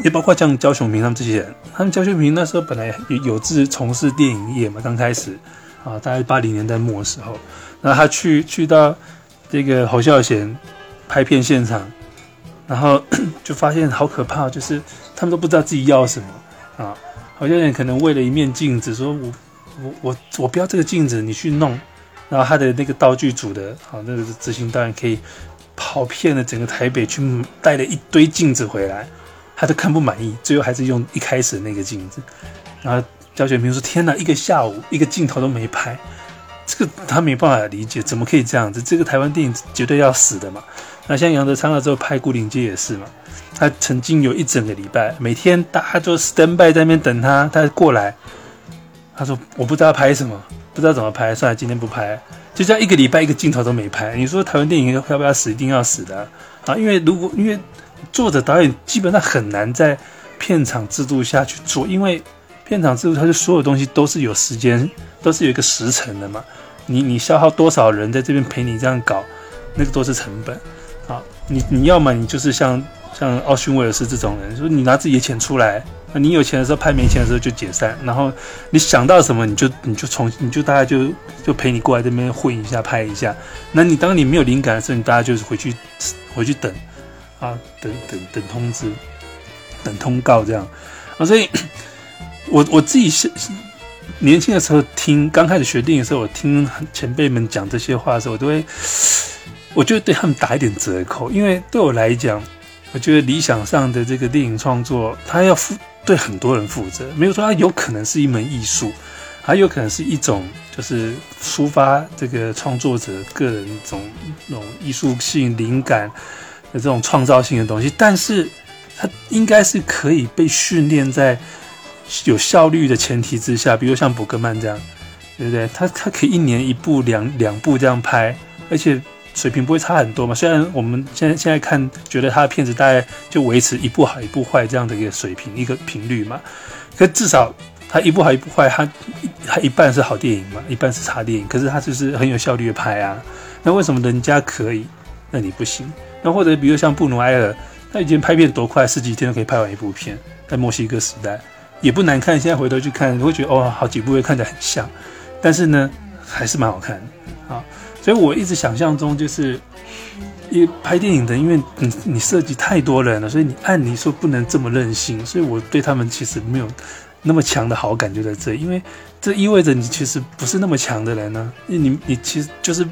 也包括像焦雄平他们这些人，他们焦雄平那时候本来有有志从事电影业嘛，刚开始啊，大概八零年代末的时候，然后他去去到这个侯孝贤拍片现场，然后 <coughs> 就发现好可怕，就是他们都不知道自己要什么啊。好像可能为了一面镜子，说我我我我不要这个镜子，你去弄。然后他的那个道具组的，好那个执行导演可以跑遍了整个台北去带了一堆镜子回来，他都看不满意，最后还是用一开始那个镜子。然后焦雪平说：“天哪，一个下午一个镜头都没拍，这个他没办法理解，怎么可以这样子？这个台湾电影绝对要死的嘛。”那像杨德昌了之后拍《孤岭街》也是嘛。他曾经有一整个礼拜，每天大家就 stand by 在那边等他，他过来。他说：“我不知道拍什么，不知道怎么拍，算了，今天不拍。”就这样一个礼拜一个镜头都没拍。你说台湾电影要不要死？一定要死的啊！因为如果因为作者导演基本上很难在片场制度下去做，因为片场制度它是所有东西都是有时间，都是有一个时辰的嘛。你你消耗多少人在这边陪你这样搞，那个都是成本。你你要么你就是像。像奥逊威尔斯这种人，说你拿自己的钱出来，那你有钱的时候拍，没钱的时候就解散。然后你想到什么，你就你就重，你就大家就就陪你过来这边混一下，拍一下。那你当你没有灵感的时候，你大家就是回去回去等啊，等等等通知，等通告这样啊。所以，我我自己是年轻的时候听，刚开始学电影的时候，我听前辈们讲这些话的时候，我都会，我就对他们打一点折扣，因为对我来讲。我觉得理想上的这个电影创作，它要负对很多人负责。没有说它有可能是一门艺术，还有可能是一种就是抒发这个创作者个人一种那种艺术性灵感的这种创造性的东西。但是它应该是可以被训练在有效率的前提之下，比如像伯格曼这样，对不对？他他可以一年一部、两两部这样拍，而且。水平不会差很多嘛？虽然我们现在现在看，觉得他的片子大概就维持一部好一部坏这样的一个水平一个频率嘛。可至少他一部好一部坏，他他一半是好电影嘛，一半是差电影。可是他就是很有效率的拍啊。那为什么人家可以，那你不行？那或者比如像布努埃尔，他以前拍片多快，十几天就可以拍完一部片，在墨西哥时代也不难看。现在回头去看，你会觉得哦，好几部会看起来很像，但是呢，还是蛮好看的啊。所以我一直想象中就是，因拍电影的，因为你你涉及太多人了，所以你按理说不能这么任性。所以我对他们其实没有那么强的好感，就在这，因为这意味着你其实不是那么强的人呢。你你其实就是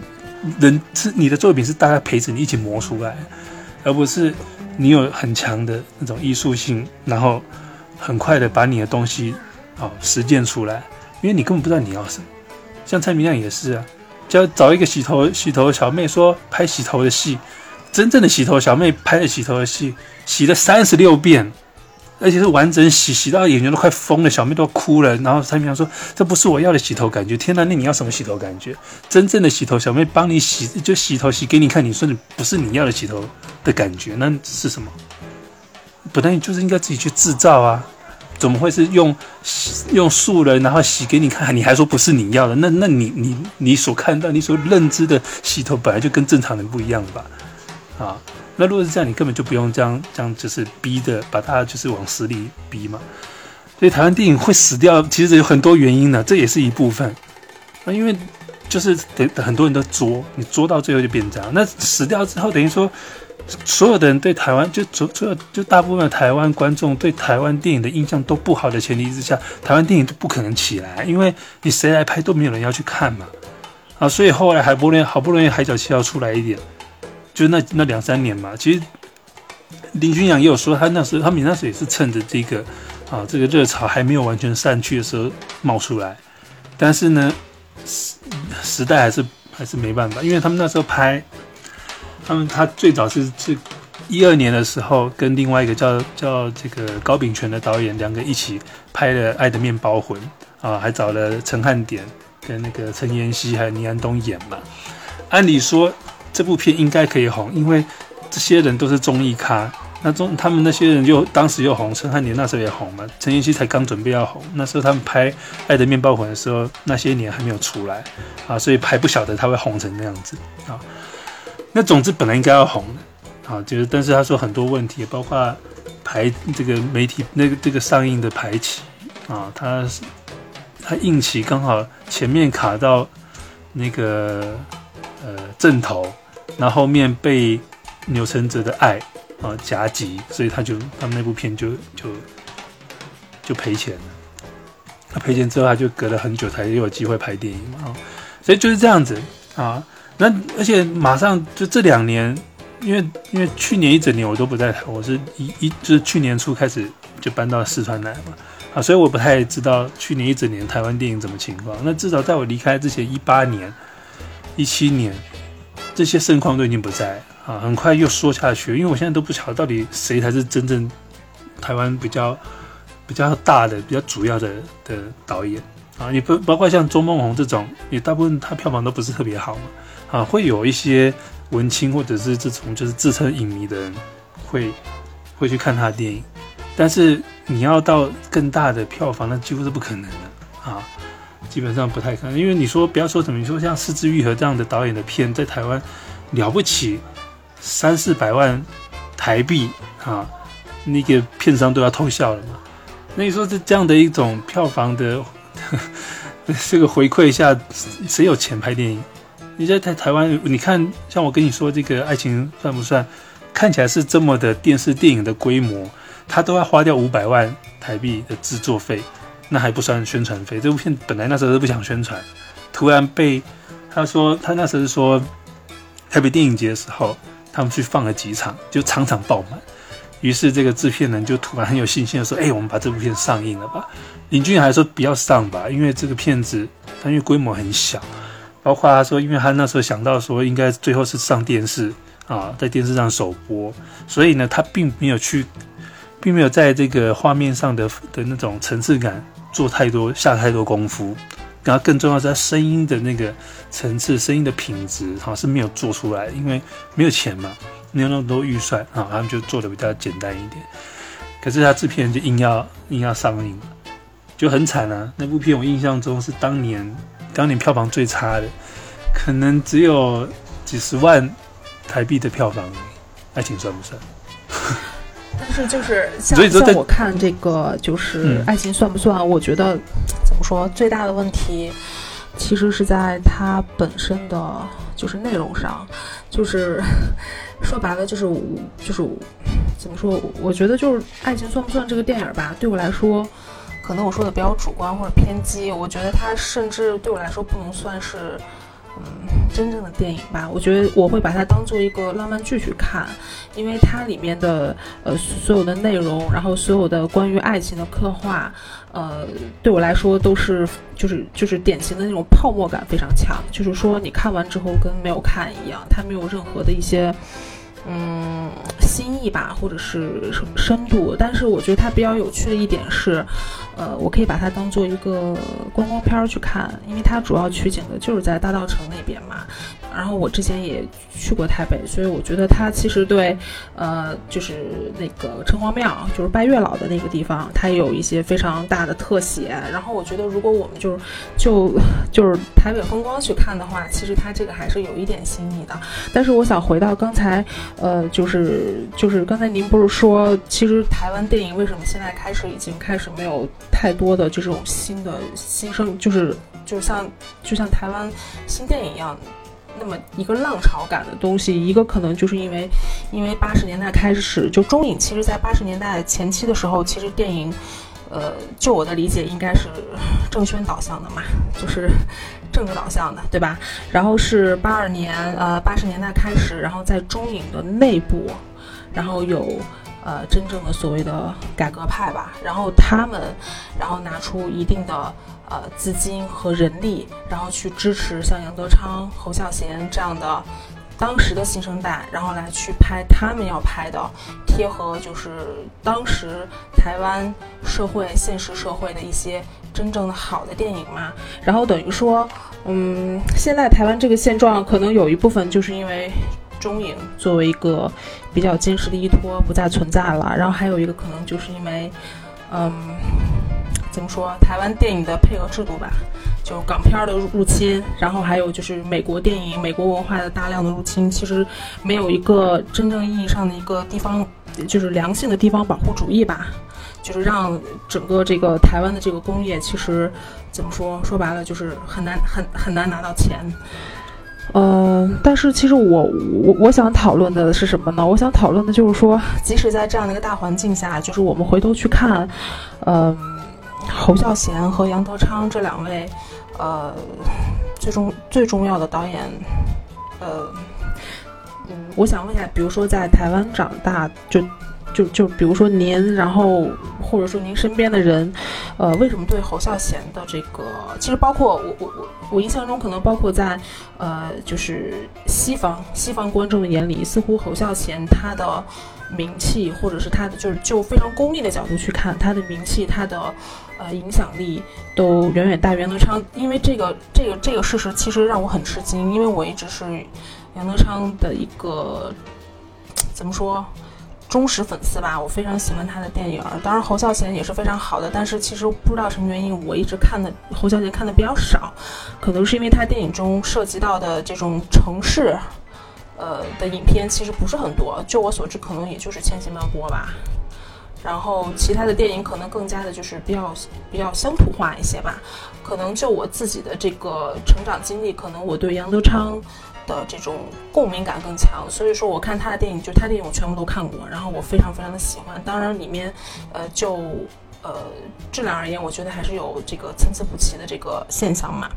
人是你的作品是大家陪着你一起磨出来，而不是你有很强的那种艺术性，然后很快的把你的东西啊实践出来，因为你根本不知道你要什么。像蔡明亮也是啊。就找一个洗头洗头小妹说拍洗头的戏，真正的洗头小妹拍的洗头的戏，洗了三十六遍，而且是完整洗，洗到眼睛都快疯了，小妹都哭了。然后蔡明亮说：“这不是我要的洗头感觉。”天哪，那你要什么洗头感觉？真正的洗头小妹帮你洗，就洗头洗给你看，你说你不是你要的洗头的感觉，那是什么？本来就是应该自己去制造啊。怎么会是用用素人然后洗给你看？你还说不是你要的？那那你你你所看到、你所认知的洗头本来就跟正常人不一样吧？啊，那如果是这样，你根本就不用这样这样，就是逼的把大家就是往死里逼嘛。所以台湾电影会死掉，其实有很多原因呢，这也是一部分。啊，因为就是等很多人都作，你作到最后就变这样。那死掉之后，等于说所有的人对台湾就所所有就大部分台湾观众对台湾电影的印象都不好的前提之下，台湾电影都不可能起来，因为你谁来拍都没有人要去看嘛。啊，所以后来还不容易好不容易海角七号出来一点，就那那两三年嘛。其实林君阳也有说，他那时候他们那时也是趁着这个啊这个热潮还没有完全散去的时候冒出来，但是呢时时代还是还是没办法，因为他们那时候拍，他们他最早是是一二年的时候跟另外一个叫叫这个高秉权的导演两个一起拍了《爱的面包魂》啊，还找了陈汉典。跟那个陈妍希还有倪安东演嘛，按理说这部片应该可以红，因为这些人都是综艺咖，那中他们那些人就当时又红，陈汉典那时候也红嘛，陈妍希才刚准备要红，那时候他们拍《爱的面包魂》的时候，那些年还没有出来啊，所以还不晓得他会红成那样子啊。那总之本来应该要红的啊，就是但是他说很多问题，包括排这个媒体那个这个上映的排期啊，他。他硬起刚好前面卡到那个呃正头，然后后面被钮承泽的爱啊夹击，所以他就他们那部片就就就赔钱了。他赔钱之后，他就隔了很久才又有机会拍电影嘛啊，所以就是这样子啊。那而且马上就这两年，因为因为去年一整年我都不在台，我是一一就是去年初开始就搬到四川来嘛。啊，所以我不太知道去年一整年台湾电影怎么情况。那至少在我离开之前，一八年、一七年，这些盛况都已经不在啊，很快又缩下去。因为我现在都不晓得到底谁才是真正台湾比较比较大的、比较主要的的导演啊。也不包括像周梦红这种，也大部分他票房都不是特别好嘛。啊，会有一些文青或者是这种就是自称影迷的人会会去看他的电影。但是你要到更大的票房，那几乎是不可能的啊！基本上不太可能，因为你说不要说什么，你说像四之愈合这样的导演的片，在台湾了不起三四百万台币啊，那个片商都要偷笑了嘛。那你说这这样的一种票房的 <laughs> 这个回馈一下，谁有钱拍电影？你在台台湾，你看像我跟你说这个爱情算不算？看起来是这么的电视电影的规模。他都要花掉五百万台币的制作费，那还不算宣传费。这部片本来那时候是不想宣传，突然被他说，他那时候是说台北电影节的时候，他们去放了几场，就场场爆满。于是这个制片人就突然很有信心的说：“哎，我们把这部片上映了吧？”林俊还说：“不要上吧，因为这个片子它因为规模很小，包括他说，因为他那时候想到说应该最后是上电视啊，在电视上首播，所以呢，他并没有去。”并没有在这个画面上的的那种层次感做太多下太多功夫，然后更重要是他声音的那个层次、声音的品质，哈是没有做出来，因为没有钱嘛，没有那么多预算啊，他们就做的比较简单一点。可是他制片人就硬要硬要上映，就很惨啊。那部片我印象中是当年当年票房最差的，可能只有几十万台币的票房，爱情算不算？<laughs> 但是就是像像我看这个就是爱情算不算？我觉得怎么说最大的问题，其实是在它本身的就是内容上，就是 <laughs> 说白了就是就是怎么说？我觉得就是爱情算不算这个电影吧？对我来说，可能我说的比较主观或者偏激。我觉得它甚至对我来说不能算是。嗯，真正的电影吧，我觉得我会把它当做一个浪漫剧去看，因为它里面的呃所有的内容，然后所有的关于爱情的刻画，呃，对我来说都是就是就是典型的那种泡沫感非常强，就是说你看完之后跟没有看一样，它没有任何的一些。嗯，新意吧，或者是什么深度，但是我觉得它比较有趣的一点是，呃，我可以把它当做一个观光片儿去看，因为它主要取景的就是在大道城那边嘛。然后我之前也去过台北，所以我觉得它其实对，呃，就是那个城隍庙，就是拜月老的那个地方，它有一些非常大的特写。然后我觉得，如果我们就是就就是台北风光去看的话，其实它这个还是有一点新意的。但是我想回到刚才，呃，就是就是刚才您不是说，其实台湾电影为什么现在开始已经开始没有太多的这种新的新生，就是就像就像台湾新电影一样，那么一个浪潮感的东西。一个可能就是因为因为八十年代开始，就中影其实在八十年代前期的时候，其实电影。呃，就我的理解，应该是政宣导向的嘛，<laughs> 就是政治导向的，对吧？然后是八二年，呃，八十年代开始，然后在中影的内部，然后有呃真正的所谓的改革派吧，然后他们，然后拿出一定的呃资金和人力，然后去支持像杨德昌、侯孝贤这样的。当时的新生代，然后来去拍他们要拍的，贴合就是当时台湾社会现实社会的一些真正的好的电影嘛。然后等于说，嗯，现在台湾这个现状，可能有一部分就是因为中影作为一个比较坚实的依托不再存在了，然后还有一个可能就是因为，嗯，怎么说，台湾电影的配额制度吧。就港片的入侵，然后还有就是美国电影、美国文化的大量的入侵，其实没有一个真正意义上的一个地方，就是良性的地方保护主义吧，就是让整个这个台湾的这个工业，其实怎么说？说白了就是很难很很难拿到钱。嗯，但是其实我我我想讨论的是什么呢？我想讨论的就是说，即使在这样的一个大环境下，就是我们回头去看，嗯，侯孝贤和杨德昌这两位。呃，最重最重要的导演，呃，嗯，我想问一下，比如说在台湾长大，就就就比如说您，然后或者说您身边的人，呃，为什么对侯孝贤的这个，其实包括我我我我印象中，可能包括在呃，就是西方西方观众的眼里，似乎侯孝贤他的名气，或者是他的就是就非常功利的角度去看他的名气，他的。呃，影响力都远远大于杨德昌，因为这个这个这个事实其实让我很吃惊，因为我一直是杨德昌的一个怎么说忠实粉丝吧，我非常喜欢他的电影。当然侯孝贤也是非常好的，但是其实不知道什么原因，我一直看的侯孝贤看的比较少，可能是因为他电影中涉及到的这种城市呃的影片其实不是很多，就我所知，可能也就是《千禧曼波》吧。然后其他的电影可能更加的就是比较比较乡土化一些吧，可能就我自己的这个成长经历，可能我对杨德昌的这种共鸣感更强，所以说我看他的电影，就他电影我全部都看过，然后我非常非常的喜欢。当然里面，呃，就呃质量而言，我觉得还是有这个参差不齐的这个现象嘛。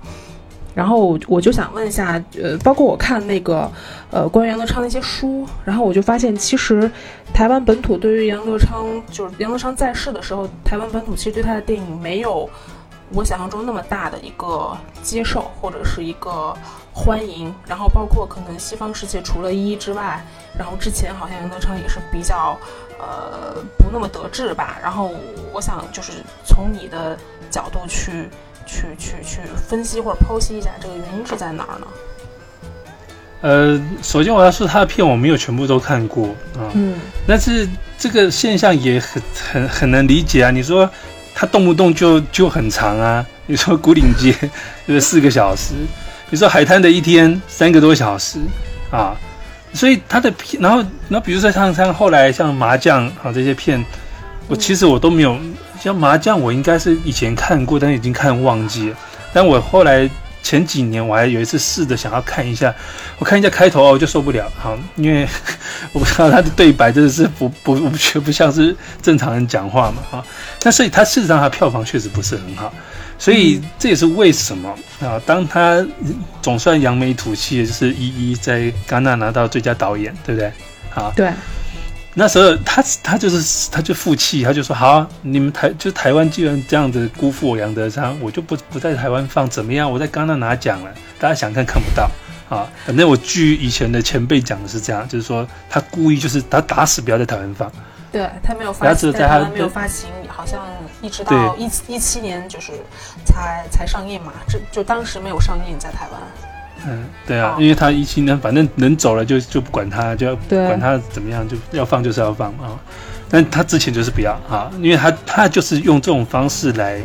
然后我就想问一下，呃，包括我看那个，呃，关于杨德昌的一些书，然后我就发现，其实台湾本土对于杨德昌，就是杨德昌在世的时候，台湾本土其实对他的电影没有我想象中那么大的一个接受或者是一个欢迎。然后包括可能西方世界除了一之外，然后之前好像杨德昌也是比较呃不那么得志吧。然后我想就是从你的角度去。去去去分析或者剖析一下这个原因是在哪儿呢？呃，首先我要说他的片我没有全部都看过啊，嗯，但是这个现象也很很很能理解啊。你说他动不动就就很长啊，你说古岭街 <laughs> 就是四个小时，你说海滩的一天三个多小时啊，所以他的片，然后那比如说像像后来像麻将啊这些片，我其实我都没有。像麻将，我应该是以前看过，但是已经看忘记了。但我后来前几年，我还有一次试着想要看一下，我看一下开头哦，我就受不了好，因为 <laughs> 我不知道他的对白真的是不不不不像是正常人讲话嘛啊，那所以他事实上他票房确实不是很好，所以这也是为什么啊？当他总算扬眉吐气，就是一一在戛纳拿到最佳导演，对不对？好，对。那时候他他就是他就负气，他就说好，你们台就台湾既然这样子辜负我杨德昌，我就不不在台湾放，怎么样？我在刚刚拿奖了，大家想看看不到啊。反正我据以前的前辈讲的是这样，就是说他故意就是他打死不要在台湾放。对他没有发，在台湾没有发行，好像一直到一一七年就是才才上映嘛，这就当时没有上映在台湾。嗯，对啊，因为他一七年反正能走了就就不管他，就要管他怎么样，就要放就是要放啊。但他之前就是不要啊，因为他他就是用这种方式来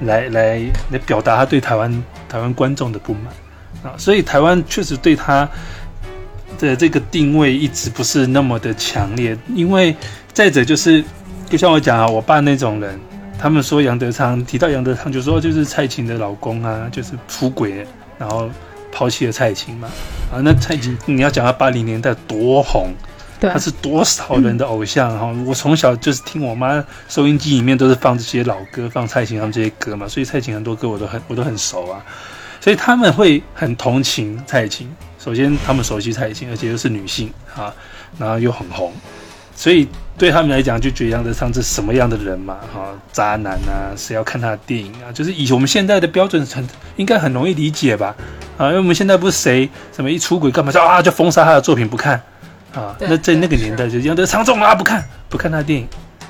来来来表达他对台湾台湾观众的不满啊，所以台湾确实对他的这个定位一直不是那么的强烈。因为再者就是，就像我讲啊，我爸那种人，他们说杨德昌提到杨德昌，就说就是蔡琴的老公啊，就是出轨，然后抛弃了蔡琴嘛。啊，那蔡琴你要讲他八零年代多红，他是多少人的偶像哈。我从小就是听我妈收音机里面都是放这些老歌，放蔡琴他们这些歌嘛，所以蔡琴很多歌我都很我都很熟啊。所以他们会很同情蔡琴。首先，他们熟悉蔡琴，而且又是女性啊，然后又很红，所以对他们来讲，就觉得杨德昌是什么样的人嘛？哈，渣男啊，谁要看他的电影啊？就是以我们现在的标准，很应该很容易理解吧？啊，因为我们现在不是谁什么一出轨干嘛就啊就封杀他的作品不看啊？那在那个年代，就杨德昌中啊不看不看他的电影，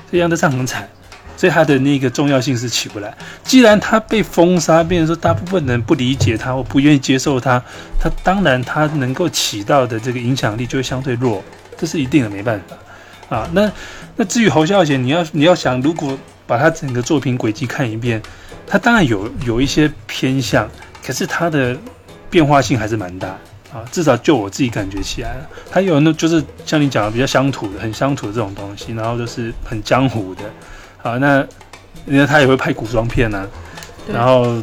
所以杨德昌很惨。所以他的那个重要性是起不来。既然他被封杀，变成说大部分人不理解他，或不愿意接受他，他当然他能够起到的这个影响力就会相对弱，这是一定的，没办法啊。那那至于侯孝贤，你要你要想，如果把他整个作品轨迹看一遍，他当然有有一些偏向，可是他的变化性还是蛮大啊。至少就我自己感觉起来了，他有那就是像你讲的比较乡土的、很乡土的这种东西，然后就是很江湖的。好，那因为他也会拍古装片啊，然后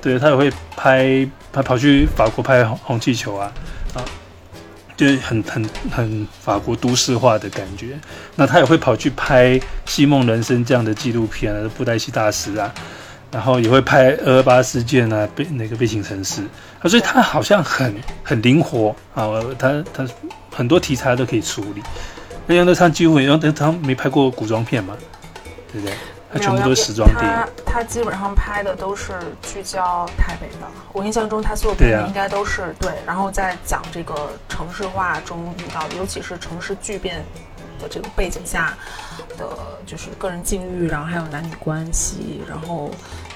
对他也会拍，他跑去法国拍红气球啊，啊，就是很很很法国都市化的感觉。那他也会跑去拍《戏梦人生》这样的纪录片啊，布袋戏大师啊，然后也会拍二二八事件啊，被那个背景城市啊，所以他好像很很灵活啊，他他很多题材都可以处理。那杨德昌几乎杨德昌没拍过古装片嘛？对不对？他全部都是时装电影。他他基本上拍的都是聚焦台北的。我印象中，他所有片子应该都是对，然后在讲这个城市化中遇到的，尤其是城市巨变的这个背景下的，就是个人境遇，然后还有男女关系，然后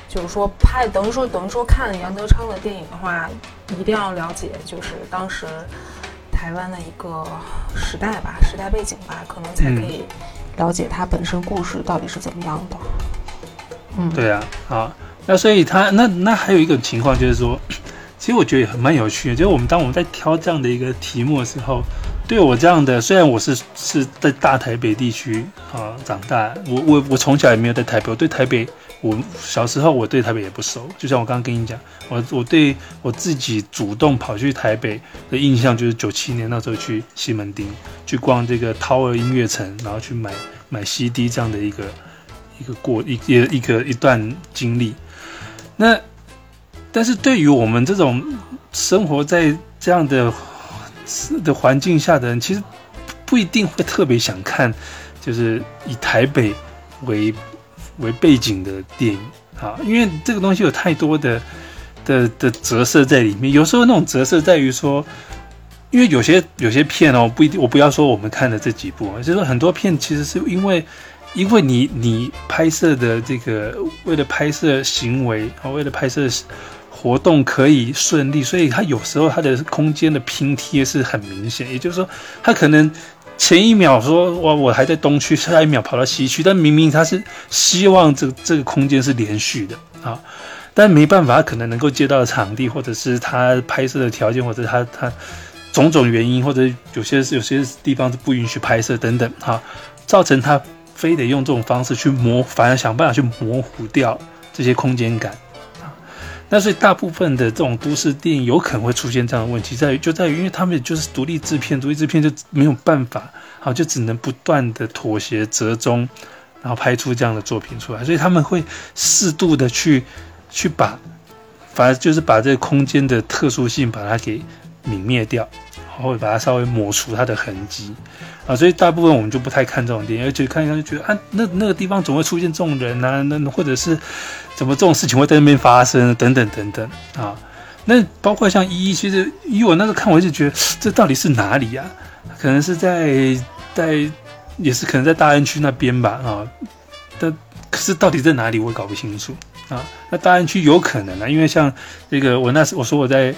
就是说拍，等于说等于说看杨德昌的电影的话，一定要了解就是当时台湾的一个时代吧，时代背景吧，可能才可以。了解他本身故事到底是怎么样的，嗯，对啊，啊，那所以他那那还有一种情况就是说，<coughs> 其实我觉得很蛮有趣的，就是我们当我们在挑这样的一个题目的时候，对我这样的，虽然我是是在大台北地区啊长大，我我我从小也没有在台北，我对台北，我小时候我对台北也不熟，就像我刚刚跟你讲，我我对我自己主动跑去台北的印象就是九七年那时候去西门町去逛这个涛儿音乐城，然后去买。买 CD 这样的一个一个过一一一个一段经历，那但是对于我们这种生活在这样的的环境下的人，其实不一定会特别想看，就是以台北为为背景的电影啊，因为这个东西有太多的的的折射在里面，有时候那种折射在于说。因为有些有些片哦，不一定，我不要说我们看的这几部，就是很多片其实是因为，因为你你拍摄的这个为了拍摄行为啊，为了拍摄活动可以顺利，所以它有时候它的空间的拼贴是很明显，也就是说，它可能前一秒说哇我还在东区，下一秒跑到西区，但明明他是希望这这个空间是连续的啊，但没办法，可能能够接到的场地，或者是他拍摄的条件，或者他他。种种原因，或者有些有些地方是不允许拍摄等等，哈，造成他非得用这种方式去模，反而想办法去模糊掉这些空间感。那所以大部分的这种都市电影有可能会出现这样的问题，在于就在于，因为他们就是独立制片，独立制片就没有办法，好，就只能不断的妥协折中，然后拍出这样的作品出来。所以他们会适度的去去把，反而就是把这个空间的特殊性把它给。泯灭掉，或者把它稍微抹除它的痕迹啊，所以大部分我们就不太看这种电影，而且看一看就觉得啊，那那个地方总会出现这种人啊，那或者是怎么这种事情会在那边发生等等等等啊。那包括像一，其实以我那时候看，我就觉得这到底是哪里呀？可能是在在也是可能在大安区那边吧啊。但可是到底在哪里，我搞不清楚啊。那大安区有可能啊，因为像这个我那时我说我在。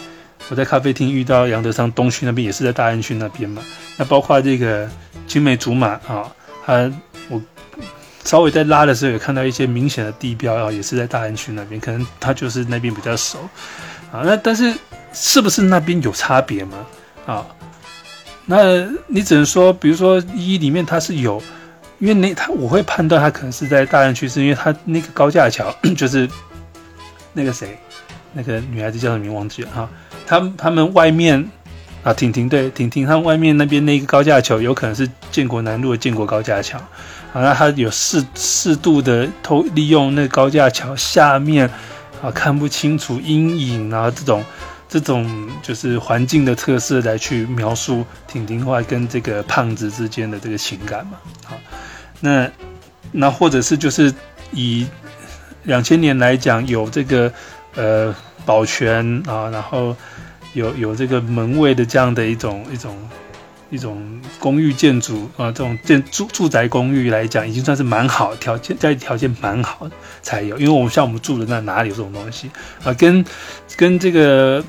我在咖啡厅遇到杨德昌，东区那边也是在大安区那边嘛。那包括这个青梅竹马啊，他我稍微在拉的时候，有看到一些明显的地标啊，也是在大安区那边，可能他就是那边比较熟啊。那但是是不是那边有差别吗？啊，那你只能说，比如说一里面它是有因为那他我会判断他可能是在大安区，是因为他那个高架桥 <coughs> 就是那个谁，那个女孩子叫什么名忘记了哈，他他们外面啊，婷婷对婷婷，他外面那边那个高架桥有可能是建国南路的建国高架桥，啊，那他有适适度的偷利用那高架桥下面啊看不清楚阴影啊这种。这种就是环境的特色来去描述婷婷话跟这个胖子之间的这个情感嘛，好，那那或者是就是以两千年来讲，有这个呃保全啊，然后有有这个门卫的这样的一种一种一种公寓建筑啊，这种建住住宅公寓来讲，已经算是蛮好条件，在条件蛮好才有，因为我们像我们住的那哪里有这种东西啊，跟跟这个。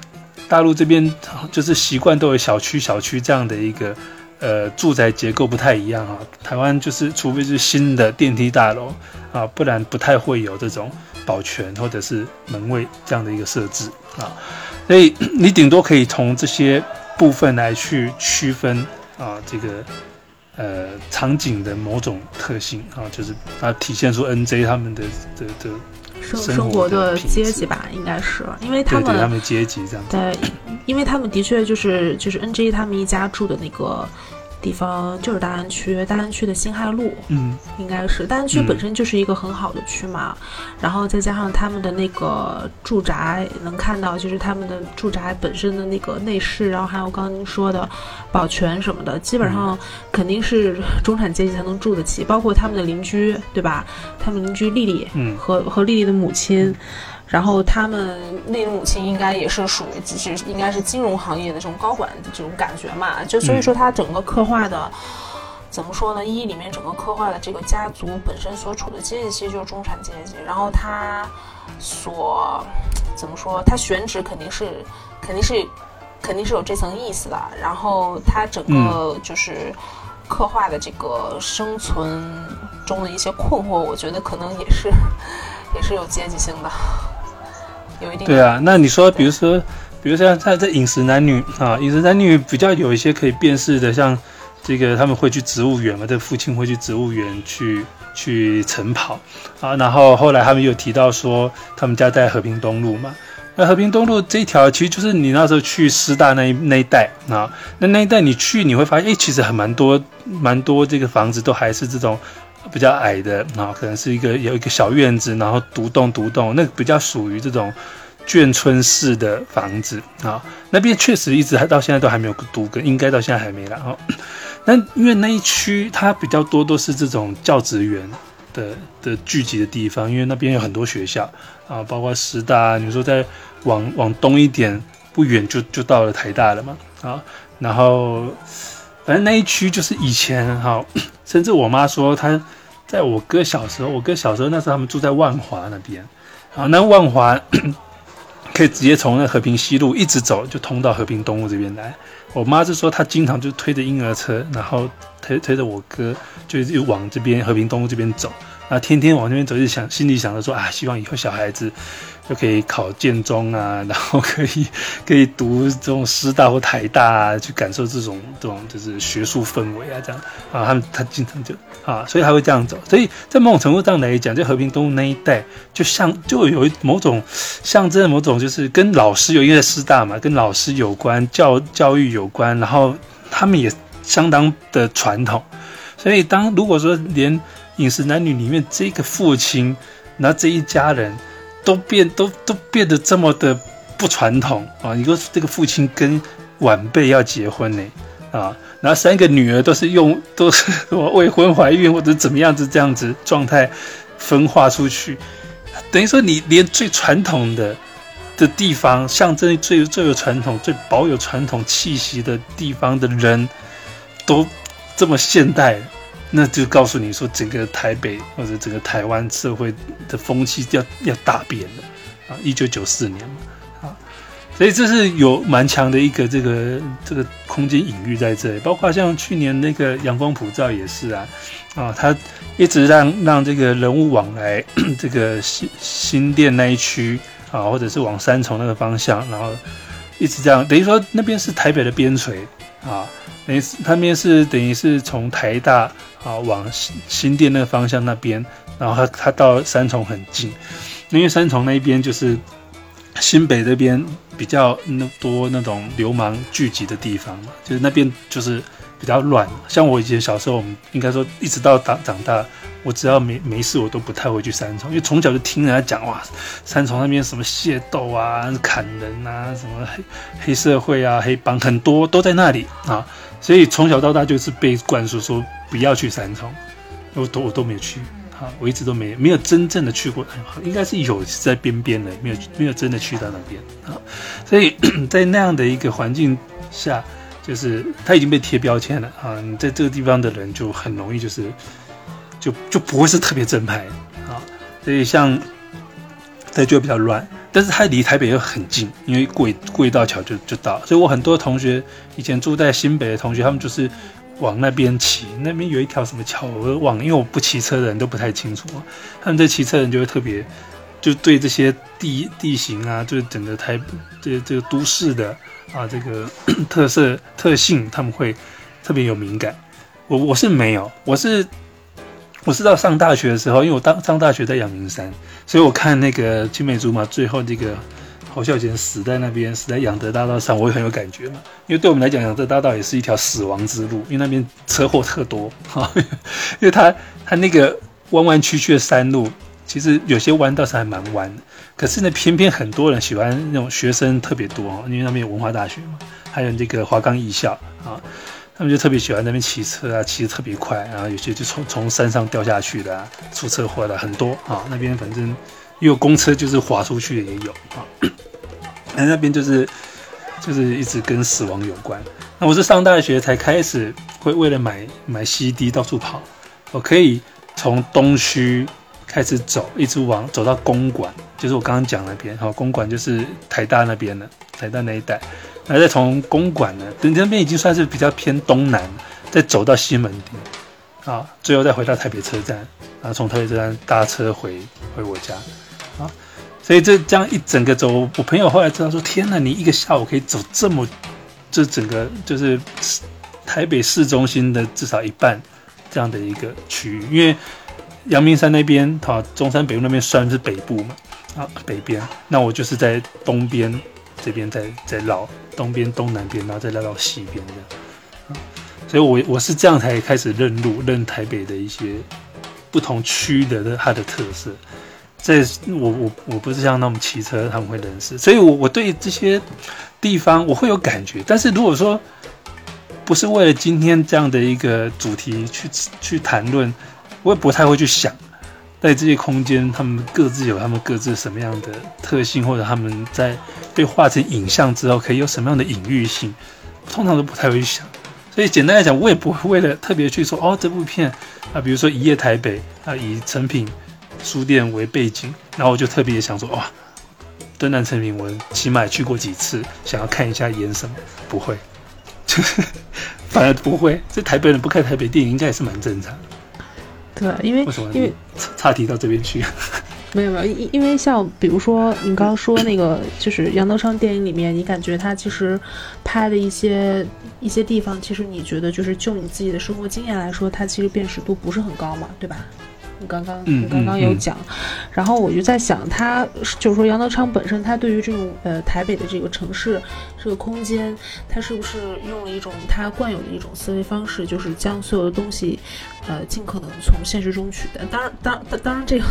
大陆这边就是习惯都有小区小区这样的一个呃住宅结构不太一样啊。台湾就是除非是新的电梯大楼啊，不然不太会有这种保全或者是门卫这样的一个设置啊。所以 <clears throat> 你顶多可以从这些部分来去区分啊这个呃场景的某种特性啊，就是它体现出 NJ 他们的的的。生生活的阶级吧，应该是因为他们他们阶级这样对，因为他们的确就是就是 N J 他们一家住的那个。地方就是大安区，大安区的辛亥路，嗯，应该是大安区本身就是一个很好的区嘛，然后再加上他们的那个住宅，能看到就是他们的住宅本身的那个内饰，然后还有刚刚您说的保全什么的，基本上肯定是中产阶级才能住得起，包括他们的邻居，对吧？他们邻居丽丽，嗯，和和丽丽的母亲。然后他们那个母亲应该也是属于，就是应该是金融行业的这种高管的这种感觉嘛，就所以说他整个刻画的，怎么说呢？一里面整个刻画的这个家族本身所处的阶级其实就是中产阶级，然后他所怎么说？他选址肯定是肯定是肯定是有这层意思的，然后他整个就是刻画的这个生存中的一些困惑，我觉得可能也是 <laughs> 也是有阶级性的。对啊，那你说，比如说，比如说在在饮食男女啊，饮食男女比较有一些可以辨识的，像这个他们会去植物园嘛，这父亲会去植物园去去晨跑啊，然后后来他们又提到说，他们家在和平东路嘛，那和平东路这一条其实就是你那时候去师大那一那一带啊，那那一带你去你会发现，哎，其实还蛮多蛮多这个房子都还是这种。比较矮的啊，可能是一个有一个小院子，然后独栋独栋，那比较属于这种眷村式的房子啊。那边确实一直还到现在都还没有独根，应该到现在还没了哦。那因为那一区它比较多都是这种教职员的的聚集的地方，因为那边有很多学校啊，包括师大，你说在往往东一点不远就就到了台大了嘛啊，然后。反正那一区就是以前哈，甚至我妈说她在我哥小时候，我哥小时候那时候他们住在万华那边，啊，那万华 <coughs> 可以直接从那和平西路一直走就通到和平东路这边来。我妈是说她经常就推着婴儿车，然后推推着我哥就就往这边和平东路这边走，啊，天天往那边走就想心里想着说啊，希望以后小孩子。就可以考建中啊，<laughs> 然后可以 <laughs> 可以读这种师大或台大啊，去感受这种这种就是学术氛围啊，这样啊，他们他经常就啊，所以他会这样走。所以在某种程度上来讲，就和平东路那一带，就像就有某种象征某种，就是跟老师有因为师大嘛，跟老师有关，教教育有关，然后他们也相当的传统。所以当如果说连饮食男女里面这个父亲，那这一家人。都变都都变得这么的不传统啊！你说这个父亲跟晚辈要结婚呢啊，然后三个女儿都是用都是什么未婚怀孕或者怎么样子这样子状态分化出去，等于说你连最传统的的地方，象征最最有传统、最保有传统气息的地方的人都这么现代。那就告诉你说，整个台北或者整个台湾社会的风气要要大变了啊！一九九四年嘛，啊，所以这是有蛮强的一个这个这个空间隐喻在这里，包括像去年那个阳光普照也是啊，啊，他一直让让这个人物往来 <clears throat> 这个新新店那一区啊，或者是往三重那个方向，然后一直这样，等于说那边是台北的边陲啊，等于是那边是等于是从台大。啊，往新新店那个方向那边，然后他他到三重很近，因为三重那边就是新北这边比较那多那种流氓聚集的地方嘛，就是那边就是比较乱。像我以前小时候，我们应该说一直到长长大，我只要没没事，我都不太会去三重，因为从小就听人家讲哇，三重那边什么械斗啊、砍人啊、什么黑黑社会啊、黑帮很多都在那里啊，所以从小到大就是被灌输说不要去三重，我都我都没有去。啊，我一直都没没有真正的去过，应该是有在边边的，没有没有真的去到那边啊。所以 <coughs> 在那样的一个环境下，就是他已经被贴标签了啊。你在这个地方的人就很容易就是就就不会是特别正派啊。所以像在就比较乱，但是他离台北又很近，因为过过一道桥就就到。所以我很多同学以前住在新北的同学，他们就是。往那边骑，那边有一条什么桥，我忘，因为我不骑车的人都不太清楚。他们这骑车人就会特别，就对这些地地形啊，就是整个台这这个都市的啊这个 <coughs> 特色特性，他们会特别有敏感。我我是没有，我是我是到上大学的时候，因为我当上大学在阳明山，所以我看那个青梅竹马最后这个。侯孝贤死在那边，死在养德大道上，我也很有感觉嘛。因为对我们来讲，养德大道也是一条死亡之路，因为那边车祸特多哈。<laughs> 因为它它那个弯弯曲曲的山路，其实有些弯倒是还蛮弯的，可是呢，偏偏很多人喜欢那种学生特别多，因为那边有文化大学嘛，还有那个华冈艺校啊，他们就特别喜欢那边骑车啊，骑得特别快，然后有些就从从山上掉下去的，出车祸的很多啊。那边反正。有公车就是滑出去的也有。啊，那那边就是就是一直跟死亡有关。那我是上大学才开始会为了买买 CD 到处跑，我可以从东区开始走，一直往走到公馆，就是我刚刚讲那边。哈，公馆就是台大那边的，台大那一带，然后再从公馆呢，等那边已经算是比较偏东南，再走到西门町。啊，最后再回到台北车站，然后从台北车站搭车回回我家。所以这这样一整个走，我朋友后来知道说：“天哪，你一个下午可以走这么，这整个就是台北市中心的至少一半这样的一个区域。因为阳明山那边，哈，中山北路那边算是北部嘛，啊，北边。那我就是在东边这边，在在绕东边、东南边，然后再绕到西边这样。啊，所以我我是这样才开始认路，认台北的一些不同区的它的特色。”这我我我不是像那种骑车他们会认识，所以我我对这些地方我会有感觉。但是如果说不是为了今天这样的一个主题去去谈论，我也不太会去想，在这些空间他们各自有他们各自什么样的特性，或者他们在被画成影像之后可以有什么样的隐喻性，通常都不太会去想。所以简单来讲，我也不会为了特别去说哦这部片啊，比如说《一夜台北》啊，以成品。书店为背景，然后我就特别想说，哇，敦南成品，我起码去过几次，想要看一下演什么。不会，就 <laughs> 是反而不会。这台北人不看台北电影，应该也是蛮正常。对，因为为什么？因为差题到这边去。<laughs> 没有没有，因因为像比如说你刚刚说那个，就是杨德昌电影里面，你感觉他其实拍的一些一些地方，其实你觉得就是就你自己的生活经验来说，他其实辨识度不是很高嘛，对吧？刚刚你刚刚有讲，然后我就在想，他就是说杨德昌本身，他对于这种呃台北的这个城市这个空间，他是不是用了一种他惯有的一种思维方式，就是将所有的东西，呃，尽可能从现实中取的。当然，当当当然，这个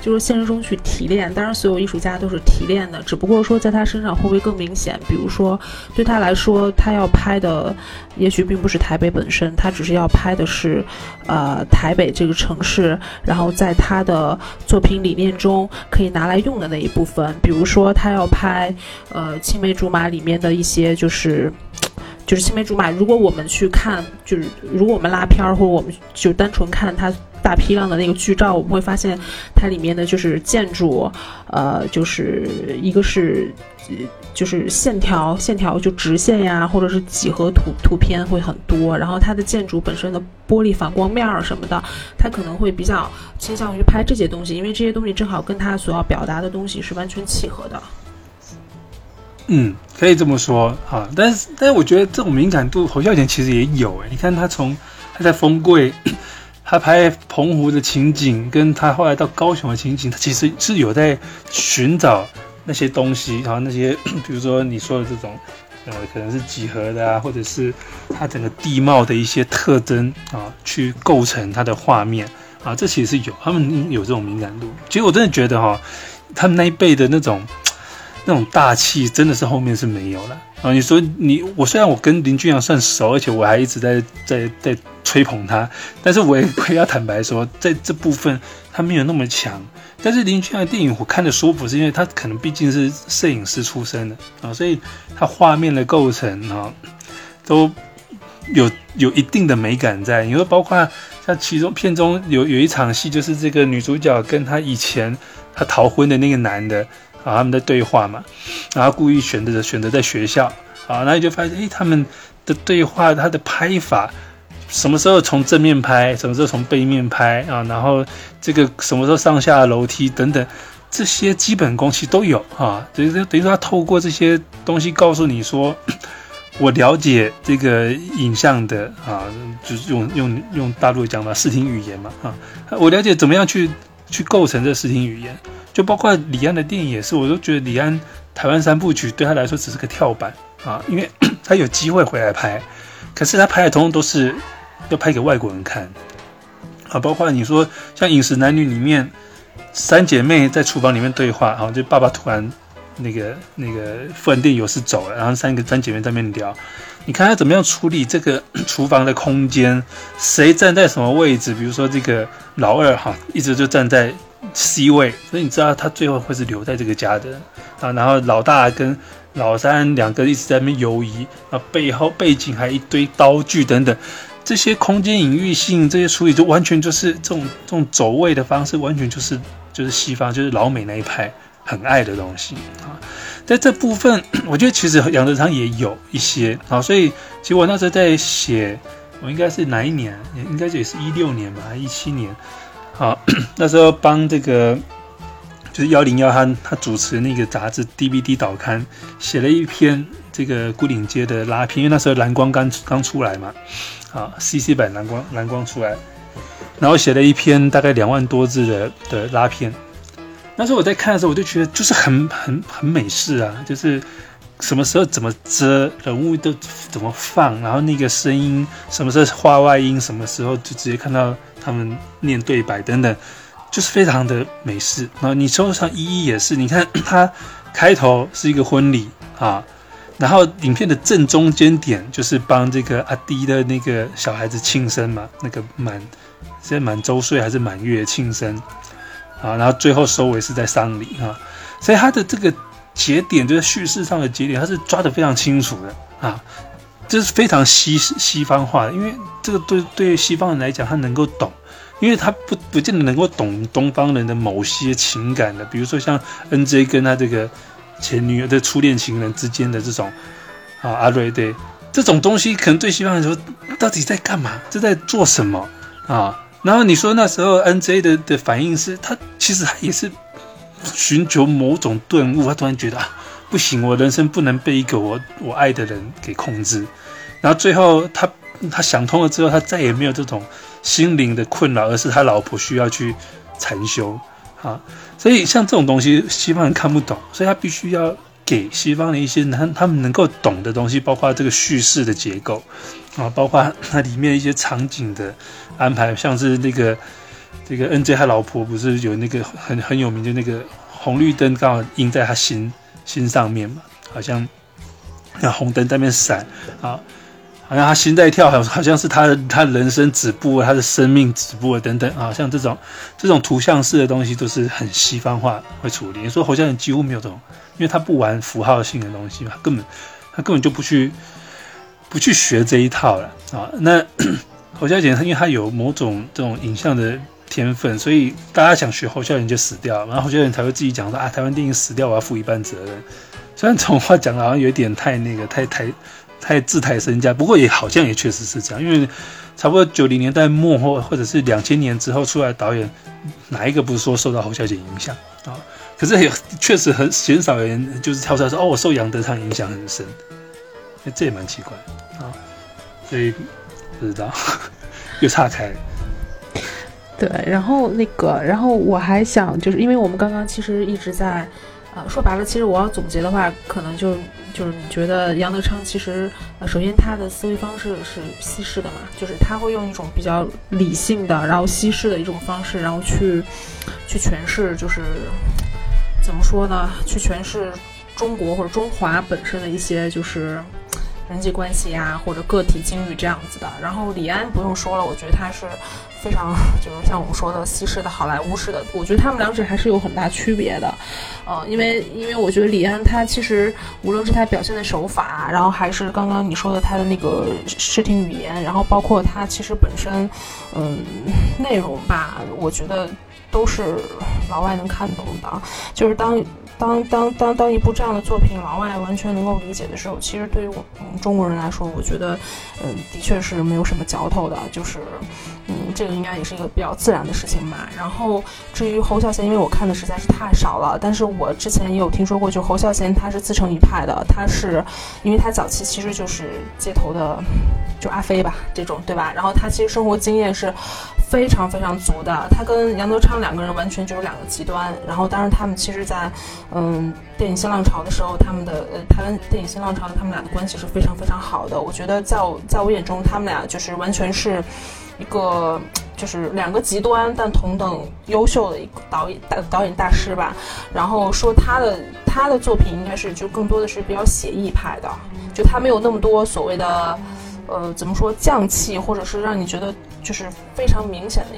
就是现实中去提炼。当然，所有艺术家都是提炼的，只不过说在他身上会不会更明显？比如说，对他来说，他要拍的也许并不是台北本身，他只是要拍的是呃台北这个城市。然后在他的作品理念中可以拿来用的那一部分，比如说他要拍，呃，青梅竹马里面的一些，就是，就是青梅竹马。如果我们去看，就是如果我们拉片儿，或者我们就单纯看它大批量的那个剧照，我们会发现它里面的就是建筑，呃，就是一个是。就是线条，线条就直线呀，或者是几何图图片会很多。然后它的建筑本身的玻璃反光面儿什么的，它可能会比较倾向于拍这些东西，因为这些东西正好跟它所要表达的东西是完全契合的。嗯，可以这么说啊。但是，但是我觉得这种敏感度侯孝贤其实也有诶。你看他从他在丰贵 <coughs> 他拍澎湖的情景，跟他后来到高雄的情景，他其实是有在寻找那些东西，然后那些 <coughs> 比如说你说的这种，呃，可能是几何的啊，或者是它整个地貌的一些特征啊，去构成它的画面啊，这其实是有他们有这种敏感度。其实我真的觉得哈，他们那一辈的那种。那种大气真的是后面是没有了啊！你说你我虽然我跟林俊阳算熟，而且我还一直在在在吹捧他，但是我也会要坦白说，在这部分他没有那么强。但是林俊阳的电影我看的舒服，是因为他可能毕竟是摄影师出身的啊，所以他画面的构成啊，都有有一定的美感在。你说包括像其中片中有有一场戏，就是这个女主角跟他以前他逃婚的那个男的。啊，他们在对话嘛，然后故意选择选择在学校，啊，那你就发现，哎，他们的对话，他的拍法，什么时候从正面拍，什么时候从背面拍啊，然后这个什么时候上下楼梯等等，这些基本功其实都有啊，等于等于说他透过这些东西告诉你说，<coughs> 我了解这个影像的啊，就是用用用大陆讲的视听语言嘛，啊，我了解怎么样去去构成这视听语言。就包括李安的电影也是，我都觉得李安台湾三部曲对他来说只是个跳板啊，因为 <clears throat> 他有机会回来拍，可是他拍的通通都是要拍给外国人看啊。包括你说像《饮食男女》里面三姐妹在厨房里面对话，啊，就爸爸突然那个那个富人店有事走了，然后三个三姐妹在那边聊，你看他怎么样处理这个 <clears throat> 厨房的空间，谁站在什么位置？比如说这个老二哈，一直就站在。C 位，所以你知道他最后会是留在这个家的啊。然后老大跟老三两个一直在那边游移啊，背后背景还一堆刀具等等，这些空间隐喻性这些处理就完全就是这种这种走位的方式，完全就是就是西方就是老美那一派很爱的东西啊。在这部分，<clears throat> 我觉得其实养殖场也有一些啊，所以其实我那时候在写，我应该是哪一年？应该也是一六年吧，一七年。好，<clears throat> 那时候帮这个就是幺零幺他他主持那个杂志 DVD 导刊，写了一篇这个孤岭街的拉片，因为那时候蓝光刚刚出来嘛，啊，CC 版蓝光蓝光出来，然后写了一篇大概两万多字的的拉片。那时候我在看的时候，我就觉得就是很很很美式啊，就是什么时候怎么遮人物都怎么放，然后那个声音什么时候画外音，什么时候就直接看到。他们念对白等等，就是非常的美式。然后你说像一一也是，你看他开头是一个婚礼啊，然后影片的正中间点就是帮这个阿迪的那个小孩子庆生嘛，那个满现在满周岁还是满月庆生啊，然后最后收尾是在丧礼啊，所以他的这个节点就是叙事上的节点，他是抓得非常清楚的啊。这是非常西西方化的，因为这个对对于西方人来讲，他能够懂，因为他不不见得能够懂东方人的某些情感的，比如说像 N J 跟他这个前女友的初恋情人之间的这种啊阿瑞对这种东西，可能对西方人说到底在干嘛，这在做什么啊？然后你说那时候 N J 的的反应是他其实他也是寻求某种顿悟，他突然觉得啊。不行，我人生不能被一个我我爱的人给控制。然后最后他他想通了之后，他再也没有这种心灵的困扰，而是他老婆需要去禅修啊。所以像这种东西，西方人看不懂，所以他必须要给西方的一些他他们能够懂的东西，包括这个叙事的结构啊，包括它里面一些场景的安排，像是那个这个 N J 他老婆不是有那个很很有名的那个红绿灯刚好映在他心。心上面嘛，好像那红灯在那边闪啊，好像他心在跳，好好像是他的他人生止步，他的生命止步等等啊，像这种这种图像式的东西都是很西方化会处理。你说侯孝贤几乎没有这种，因为他不玩符号性的东西嘛，根本他根本就不去不去学这一套了啊。那侯孝贤他因为他有某种这种影像的。天分，所以大家想学侯孝贤就死掉，然后侯孝贤才会自己讲说啊，台湾电影死掉，我要负一半责任。虽然这种话讲的好像有点太那个，太太太自抬身价，不过也好像也确实是这样，因为差不多九零年代末或或者是两千年之后出来的导演，哪一个不是说受到侯孝贤影响啊？可是也确实很鲜少有人就是跳出来说哦，我受杨德昌影响很深，那这也蛮奇怪啊。所以不知道 <laughs> 又岔开。对，然后那个，然后我还想，就是因为我们刚刚其实一直在，呃，说白了，其实我要总结的话，可能就就是你觉得杨德昌其实，呃，首先他的思维方式是西式的嘛，就是他会用一种比较理性的，然后西式的一种方式，然后去去诠释，就是怎么说呢？去诠释中国或者中华本身的一些就是。人际关系呀，或者个体境遇这样子的。然后李安不用说了，我觉得他是非常就是像我们说的西式的好莱坞式的。我觉得他们两者还是有很大区别的，呃，因为因为我觉得李安他其实无论是他表现的手法，然后还是刚刚你说的他的那个视听语言，然后包括他其实本身，嗯，内容吧，我觉得都是老外能看懂的啊。就是当。当当当当一部这样的作品老外完全能够理解的时候，其实对于我们中国人来说，我觉得，嗯，的确是没有什么嚼头的，就是，嗯，这个应该也是一个比较自然的事情吧。然后至于侯孝贤，因为我看的实在是太少了，但是我之前也有听说过，就侯孝贤他是自成一派的，他是因为他早期其实就是街头的，就阿飞吧这种，对吧？然后他其实生活经验是。非常非常足的，他跟杨德昌两个人完全就是两个极端。然后，当然他们其实，在嗯电影新浪潮的时候，他们的呃台湾电影新浪潮，他们俩的关系是非常非常好的。我觉得在我在我眼中，他们俩就是完全是一个就是两个极端但同等优秀的一个导演大导演大师吧。然后说他的他的作品应该是就更多的是比较写意派的，就他没有那么多所谓的。呃，怎么说匠气，或者是让你觉得就是非常明显的。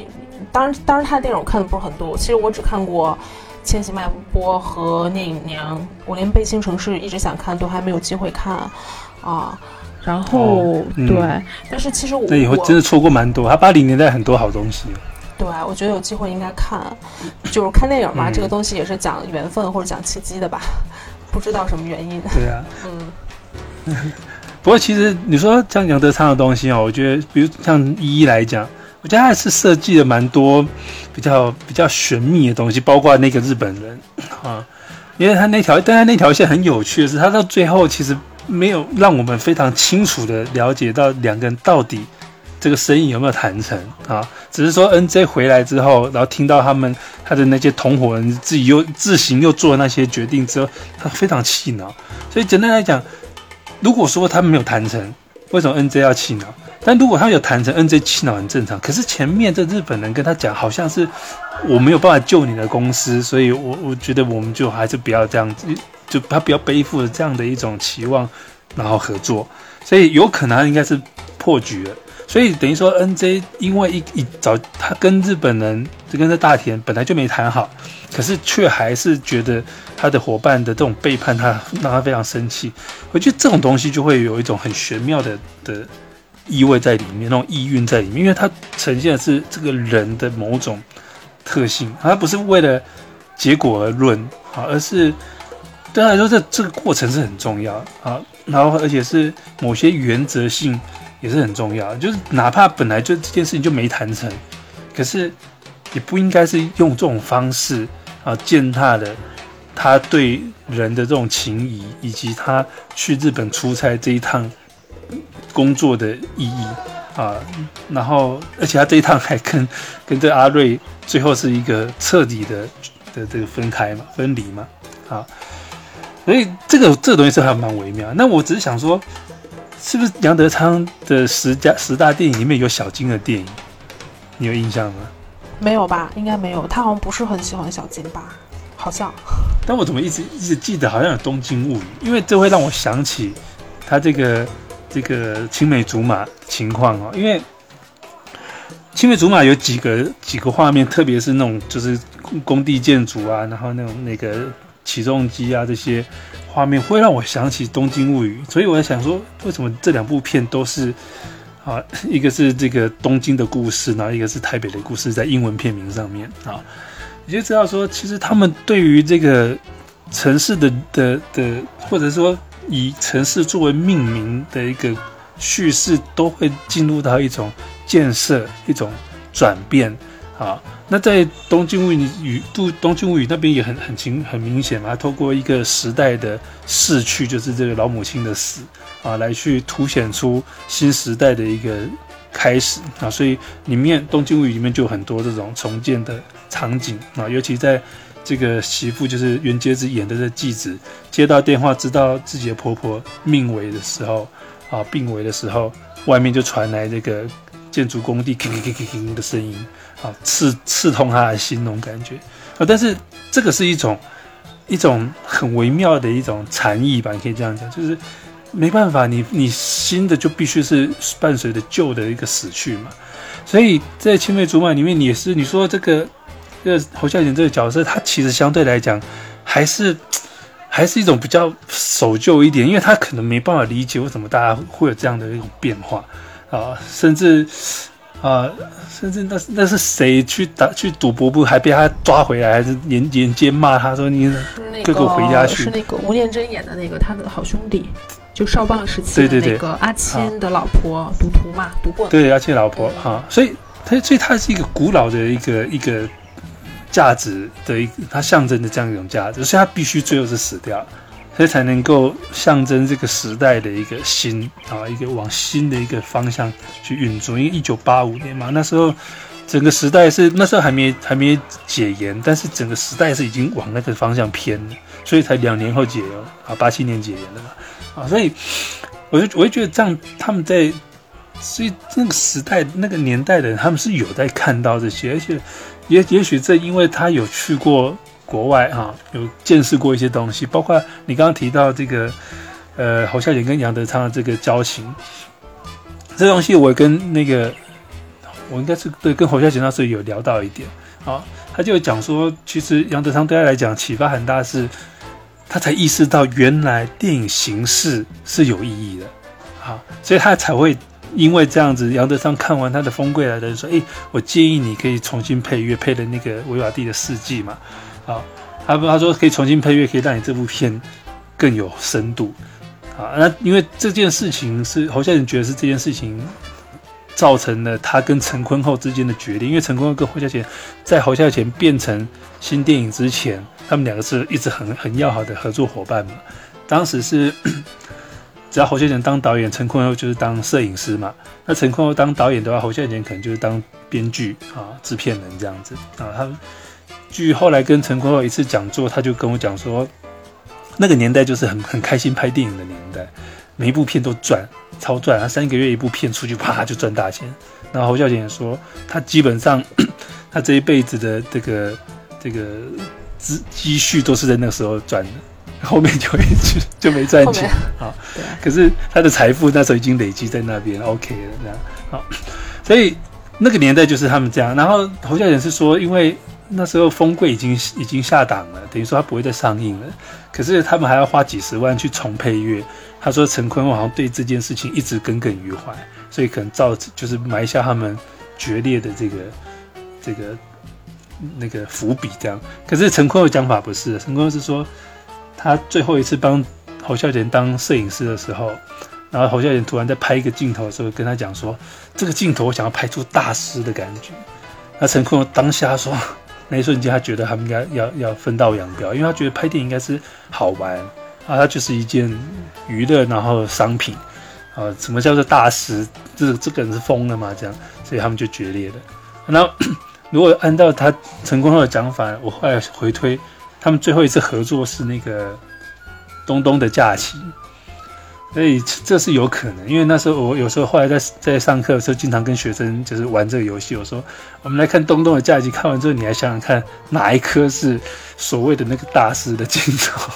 当然，当然，他的电影我看的不是很多。其实我只看过《千禧麦波》和《聂隐娘》，我连《背心城市》一直想看，都还没有机会看啊。然后，对，但是其实我那以后真的错过蛮多。他八零年代很多好东西。对，我觉得有机会应该看。就是看电影嘛，这个东西也是讲缘分或者讲契机的吧？不知道什么原因。对啊。嗯。<laughs> 不过，其实你说像杨德昌的东西哦，我觉得，比如像一一来讲，我觉得他是设计了蛮多比较比较玄秘的东西，包括那个日本人啊，因为他那条，但他那条线很有趣的是，他到最后其实没有让我们非常清楚的了解到两个人到底这个生意有没有谈成啊，只是说 N J 回来之后，然后听到他们他的那些同伙人自己又自行又做那些决定之后，他非常气恼，所以简单来讲。如果说他们没有谈成，为什么 N J 要气恼？但如果他有谈成，N J 气恼很正常。可是前面这日本人跟他讲，好像是我没有办法救你的公司，所以我我觉得我们就还是不要这样子，就他不要背负着这样的一种期望，然后合作。所以有可能应该是破局了。所以等于说，N J 因为一一早他跟日本人就跟这大田本来就没谈好，可是却还是觉得他的伙伴的这种背叛，他让他非常生气。我觉得这种东西就会有一种很玄妙的的意味在里面，那种意蕴在里面，因为它呈现的是这个人的某种特性，它不是为了结果而论啊，而是对他来说，这这个过程是很重要啊，然后而且是某些原则性。也是很重要，就是哪怕本来就这件事情就没谈成，可是也不应该是用这种方式啊践踏的他对人的这种情谊，以及他去日本出差这一趟工作的意义啊。然后，而且他这一趟还跟 <laughs> 跟这阿瑞最后是一个彻底的的这个分开嘛，分离嘛，啊。所以这个这个东西是还蛮微妙。那我只是想说。是不是杨德昌的十家十大电影里面有小金的电影？你有印象吗？没有吧，应该没有。他好像不是很喜欢小金吧？好像。但我怎么一直一直记得好像有《东京物语》，因为这会让我想起他这个这个青梅竹马情况哦。因为青梅竹马有几个几个画面，特别是那种就是工地建筑啊，然后那种那个起重机啊这些。画面会让我想起《东京物语》，所以我在想说，为什么这两部片都是啊？<laughs> 一个是这个东京的故事，然后一个是台北的故事，在英文片名上面啊，你就知道说，其实他们对于这个城市的的的，或者说以城市作为命名的一个叙事，都会进入到一种建设、一种转变啊。那在《东京物语》与《东东京物语》那边也很很清很明显嘛，透过一个时代的逝去，就是这个老母亲的死啊，来去凸显出新时代的一个开始啊，所以里面《东京物语》里面就有很多这种重建的场景啊，尤其在这个媳妇就是袁洁子演的这继子接到电话知道自己的婆婆命危的时候啊，病危的时候，外面就传来这个建筑工地 <laughs> 叮叮叮叮的声音啊，刺刺痛他的心那种感觉啊，但是这个是一种。一种很微妙的一种禅意吧，你可以这样讲，就是没办法，你你新的就必须是伴随着旧的一个死去嘛。所以在《青梅竹马》里面，你也是你说这个这个侯孝贤这个角色，他其实相对来讲还是 <tsk> 还是一种比较守旧一点，因为他可能没办法理解为什么大家会有这样的一种变化啊，甚至。啊，甚至那那是谁去打去赌博不还被他抓回来，还是连连街骂他说你哥哥回家去？是那个吴念真演的那个他的好兄弟，就少棒时期的那个阿钦的老婆赌徒嘛，赌过。对阿钦老婆哈，所以他所以他是一个古老的一个一个价值的一它象征的这样一种价值，所以它必须最后是死掉。所以才能够象征这个时代的一个新啊，一个往新的一个方向去运作。因为一九八五年嘛，那时候整个时代是那时候还没还没解严，但是整个时代是已经往那个方向偏了，所以才两年后解哦啊，八七年解严的嘛啊，所以我就我就觉得这样他们在所以那个时代那个年代的人，他们是有在看到这些，而且也也许这因为他有去过。国外哈有见识过一些东西，包括你刚刚提到这个，呃，侯孝贤跟杨德昌的这个交情，这东西我跟那个，我应该是对跟侯孝贤那时候有聊到一点啊，他就讲说，其实杨德昌对他来讲启发很大，是他才意识到原来电影形式是有意义的啊，所以他才会因为这样子，杨德昌看完他的《风归来的人》说，哎，我建议你可以重新配乐，配的那个维瓦蒂的《四季》嘛。好，他他说可以重新配乐，可以让你这部片更有深度。啊，那因为这件事情是侯孝贤觉得是这件事情造成了他跟陈坤厚之间的决裂，因为陈坤厚跟侯孝贤在侯孝贤变成新电影之前，他们两个是一直很很要好的合作伙伴嘛。当时是只要侯孝贤当导演，陈坤厚就是当摄影师嘛。那陈坤厚当导演的话，侯孝贤可能就是当编剧啊、制片人这样子啊，他。据后来跟陈坤厚一次讲座，他就跟我讲说，那个年代就是很很开心拍电影的年代，每一部片都赚，超赚，他三个月一部片出去，啪就赚大钱。然后侯孝贤说，他基本上 <clears throat> 他这一辈子的这个这个积积蓄都是在那个时候赚的，后面就一直就没赚钱啊。可是他的财富那时候已经累积在那边，OK 了这样。好，所以那个年代就是他们这样。然后侯孝贤是说，因为那时候《风柜》已经已经下档了，等于说他不会再上映了。可是他们还要花几十万去重配乐。他说陈坤好像对这件事情一直耿耿于怀，所以可能造就是埋下他们决裂的这个这个那个伏笔这样。可是陈坤的讲法不是，陈坤是说他最后一次帮侯孝贤当摄影师的时候，然后侯孝贤突然在拍一个镜头的时候，跟他讲说：“这个镜头我想要拍出大师的感觉。”那陈坤当下说。那一瞬间，他觉得他们应该要要分道扬镳，因为他觉得拍电影应该是好玩啊，它就是一件娱乐，然后商品啊，什么叫做大师？这这个人是疯了吗？这样，所以他们就决裂了。然后，如果按照他成功后的讲法，我后来回推，他们最后一次合作是那个《东东的假期》。所以这是有可能，因为那时候我有时候后来在在上课的时候，经常跟学生就是玩这个游戏。我说，我们来看东东的假期，看完之后你来想想看，哪一颗是所谓的那个大师的镜头？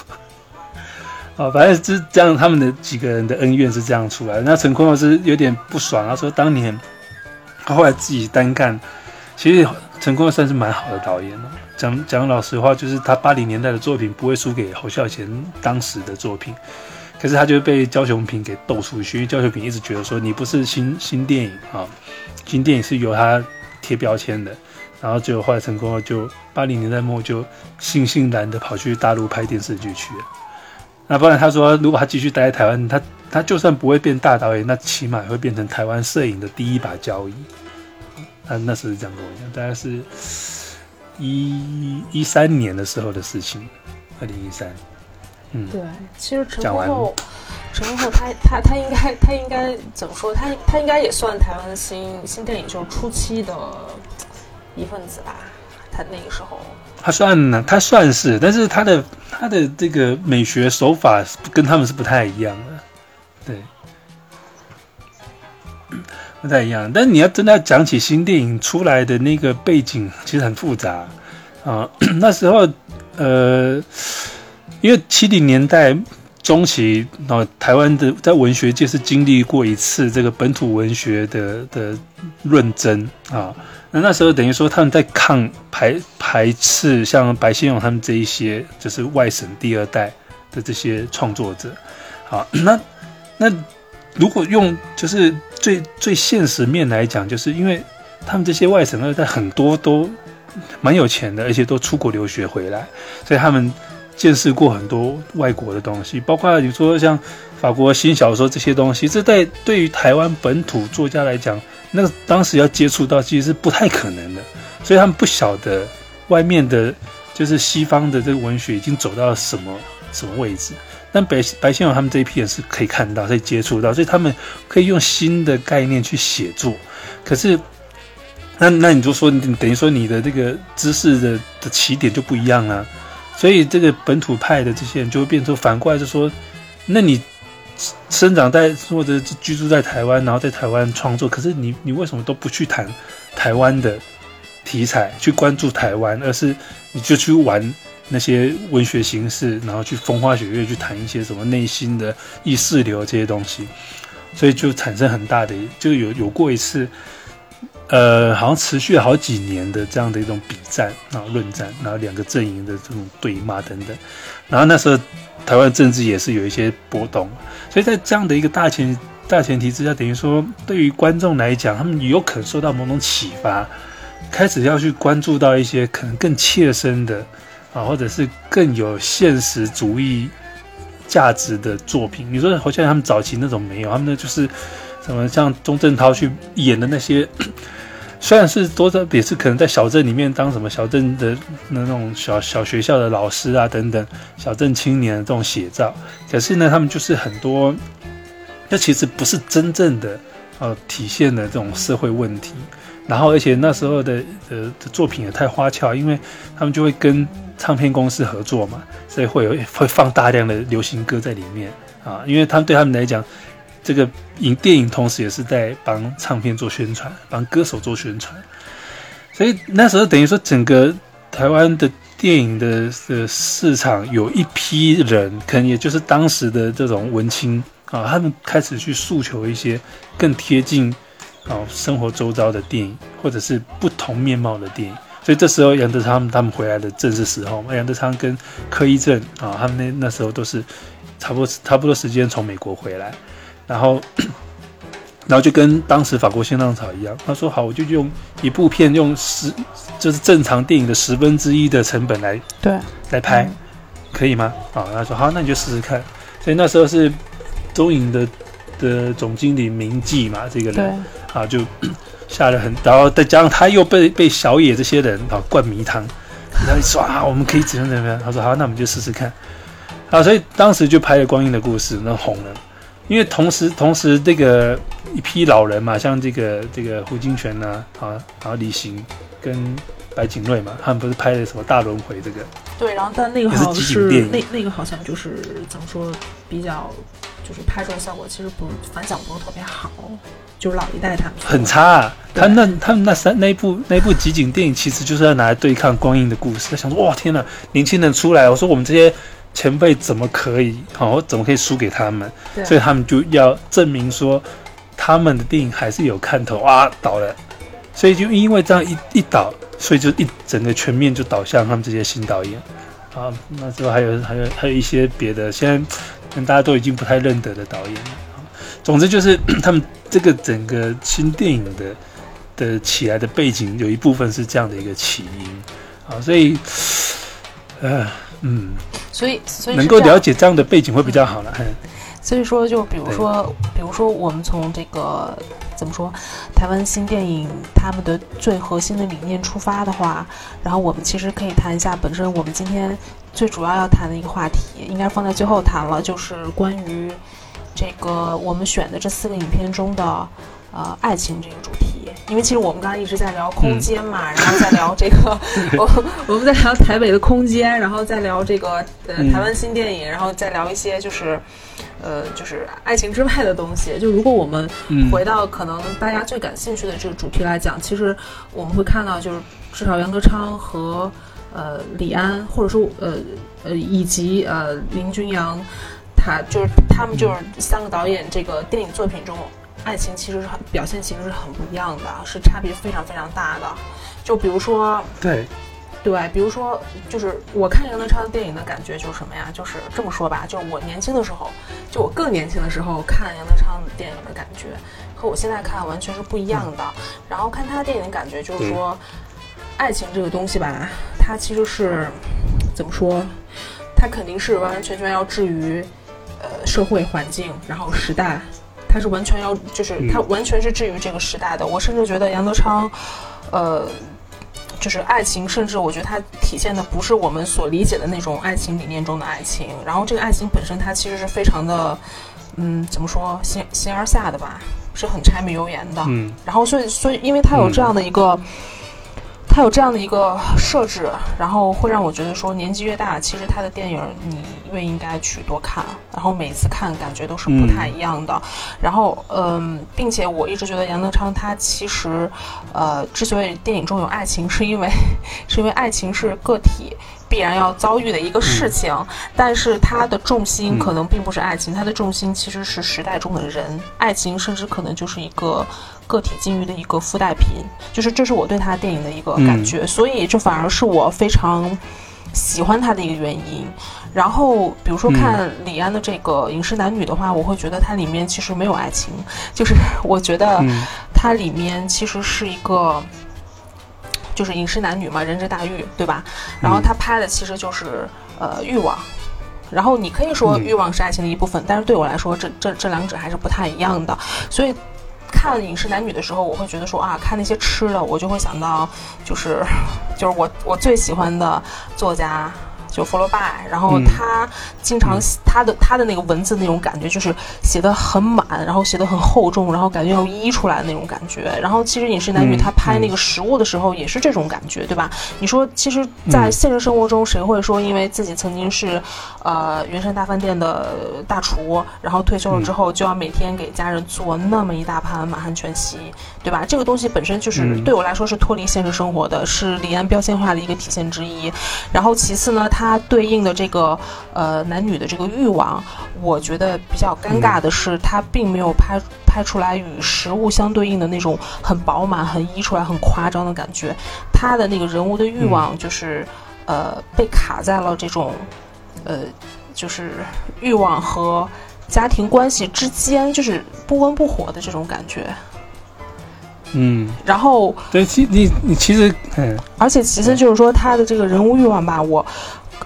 啊，<laughs> 反正是这样，他们的几个人的恩怨是这样出来。那陈坤老师有点不爽，他说当年他后来自己单干，其实陈坤算是蛮好的导演了。讲讲老实话，就是他八零年代的作品不会输给侯孝贤当时的作品。可是他就被焦雄平给斗出去，因为焦雄平一直觉得说你不是新新电影啊，新电影是由他贴标签的，然后就后来成功了，就八零年代末就悻悻然的跑去大陆拍电视剧去了。那不然他说，如果他继续待在台湾，他他就算不会变大导演，那起码会变成台湾摄影的第一把交椅。他那时候这样跟我讲，大概是一一三年的时候的事情，二零一三。嗯对，其实陈坤厚，陈忠厚他他他应该他应该怎么说？他他应该也算台湾新新电影就是初期的一份子吧？他那个时候，他算呢，他算是，但是他的他的这个美学手法跟他们是不太一样的，对，不太一样。但你要真的要讲起新电影出来的那个背景，其实很复杂啊。<clears throat> 那时候，呃，因为七零年代。中期，啊，台湾的在文学界是经历过一次这个本土文学的的论争啊。那那时候等于说他们在抗排排斥像白先勇他们这一些就是外省第二代的这些创作者。好，那那如果用就是最最现实面来讲，就是因为他们这些外省二代很多都蛮有钱的，而且都出国留学回来，所以他们。见识过很多外国的东西，包括你说像法国新小说这些东西，这在对于台湾本土作家来讲，那个当时要接触到其实是不太可能的，所以他们不晓得外面的，就是西方的这个文学已经走到了什么什么位置。但白白先勇他们这一批人是可以看到、可以接触到，所以他们可以用新的概念去写作。可是，那那你就说，你等于说你的这个知识的的起点就不一样了。所以这个本土派的这些人就会变成反过来，就说，那你生长在或者居住在台湾，然后在台湾创作，可是你你为什么都不去谈台湾的题材，去关注台湾，而是你就去玩那些文学形式，然后去风花雪月去谈一些什么内心的意识流这些东西，所以就产生很大的，就有有过一次。呃，好像持续了好几年的这样的一种比战啊、论战，然后两个阵营的这种对骂等等，然后那时候台湾政治也是有一些波动，所以在这样的一个大前大前提之下，等于说对于观众来讲，他们有可能受到某种启发，开始要去关注到一些可能更切身的啊，或者是更有现实主义价值的作品。你说好像他们早期那种没有，他们那就是什么像钟镇涛去演的那些。虽然是多少，也是可能在小镇里面当什么小镇的那种小小学校的老师啊等等，小镇青年的这种写照，可是呢，他们就是很多，这其实不是真正的呃体现的这种社会问题。然后，而且那时候的呃的作品也太花俏，因为他们就会跟唱片公司合作嘛，所以会有会放大量的流行歌在里面啊，因为他们对他们来讲。这个影电影同时也是在帮唱片做宣传，帮歌手做宣传，所以那时候等于说整个台湾的电影的的市场有一批人，可能也就是当时的这种文青啊，他们开始去诉求一些更贴近啊生活周遭的电影，或者是不同面貌的电影。所以这时候杨德昌他们回来的正是时候，杨德昌跟柯一正啊，他们那那时候都是差不多差不多时间从美国回来。然后，<coughs> 然后就跟当时法国新浪潮一样，他说好，我就用一部片用十，就是正常电影的十分之一的成本来对来拍，可以吗？啊，他说好，那你就试试看。所以那时候是中影的的总经理明记嘛，这个人啊就下了很，然后再加上他又被被小野这些人啊灌迷汤，然后说啊我们可以怎样怎样，他说好，那我们就试试看。好，所以当时就拍了《光阴的故事》，那红了。因为同时，同时这个一批老人嘛，像这个这个胡金铨呐，啊，然后李行跟白景瑞嘛，他们不是拍的什么大轮回这个？对，然后但那个好像是那那个好像就是怎么说，比较就是拍出来效果其实不反响不是特别好，就是老一代他们很差。他那他们那三那部那部集锦电影，其实就是要拿来对抗光阴的故事。他想说，哇天哪，年轻人出来，我说我们这些。前辈怎么可以？好，我怎么可以输给他们？所以他们就要证明说，他们的电影还是有看头啊！倒了，所以就因为这样一一倒，所以就一整个全面就倒向他们这些新导演啊。那之后还有还有还有一些别的，现在大家都已经不太认得的导演了。总之就是 <clears throat> 他们这个整个新电影的的起来的背景，有一部分是这样的一个起因啊。所以，呃。嗯，所以所以能够了解这样的背景会比较好了。所以说，就比如说，比如说，我们从这个怎么说，台湾新电影他们的最核心的理念出发的话，然后我们其实可以谈一下本身我们今天最主要要谈的一个话题，应该放在最后谈了，就是关于。这个我们选的这四个影片中的呃爱情这个主题，因为其实我们刚才一直在聊空间嘛，然后在聊这个 <laughs> 我我们在聊台北的空间，然后再聊这个呃台湾新电影，然后再聊一些就是呃就是爱情之外的东西。就如果我们回到可能大家最感兴趣的这个主题来讲，其实我们会看到就是至少袁德昌和呃李安，或者说呃呃以及呃林君阳。他就是他们就是三个导演，这个电影作品中，爱情其实是很表现，其实是很不一样的，是差别非常非常大的。就比如说，对，对，比如说，就是我看杨德昌的电影的感觉就是什么呀？就是这么说吧，就是我年轻的时候，就我更年轻的时候看杨德昌的电影的感觉，和我现在看完全是不一样的。然后看他的电影的感觉就是说，爱情这个东西吧，它其实是怎么说？它肯定是完完全全要置于。呃，社会环境，然后时代，他是完全要，就是他完全是置于这个时代的。我甚至觉得杨德昌，呃，就是爱情，甚至我觉得他体现的不是我们所理解的那种爱情理念中的爱情。然后这个爱情本身，它其实是非常的，嗯，怎么说，形形而下的吧，是很柴米油盐的。嗯。然后所以所以，因为他有这样的一个。他有这样的一个设置，然后会让我觉得说，年纪越大，其实他的电影你越应该去多看，然后每一次看感觉都是不太一样的。然后，嗯，并且我一直觉得杨德昌他其实，呃，之所以电影中有爱情，是因为 <laughs> 是因为爱情是个体必然要遭遇的一个事情，但是他的重心可能并不是爱情，他的重心其实是时代中的人，爱情甚至可能就是一个。个体境遇的一个附带品，就是这是我对他电影的一个感觉，所以这反而是我非常喜欢他的一个原因。然后，比如说看李安的这个《饮食男女》的话，我会觉得它里面其实没有爱情，就是我觉得它里面其实是一个就是饮食男女嘛，人之大欲，对吧？然后他拍的其实就是呃欲望，然后你可以说欲望是爱情的一部分，但是对我来说，这这这两者还是不太一样的，所以。看《饮食男女》的时候，我会觉得说啊，看那些吃的，我就会想到，就是，<laughs> 就是我我最喜欢的作家。就佛罗拜，然后他经常他的他的那个文字那种感觉，就是写的很满，然后写的很厚重，然后感觉要溢出来那种感觉。然后其实《饮食男女》他拍那个食物的时候也是这种感觉，对吧？你说，其实，在现实生活中，谁会说因为自己曾经是呃云山大饭店的大厨，然后退休了之后就要每天给家人做那么一大盘满汉全席，对吧？这个东西本身就是对我来说是脱离现实生活的，是李安标签化的一个体现之一。然后其次呢，他。它对应的这个呃男女的这个欲望，我觉得比较尴尬的是，它并没有拍拍出来与实物相对应的那种很饱满、很溢出来、很夸张的感觉。他的那个人物的欲望就是呃被卡在了这种呃就是欲望和家庭关系之间，就是不温不火的这种感觉。嗯，然后对，其你你其实嗯，而且其次就是说他的这个人物欲望吧，我。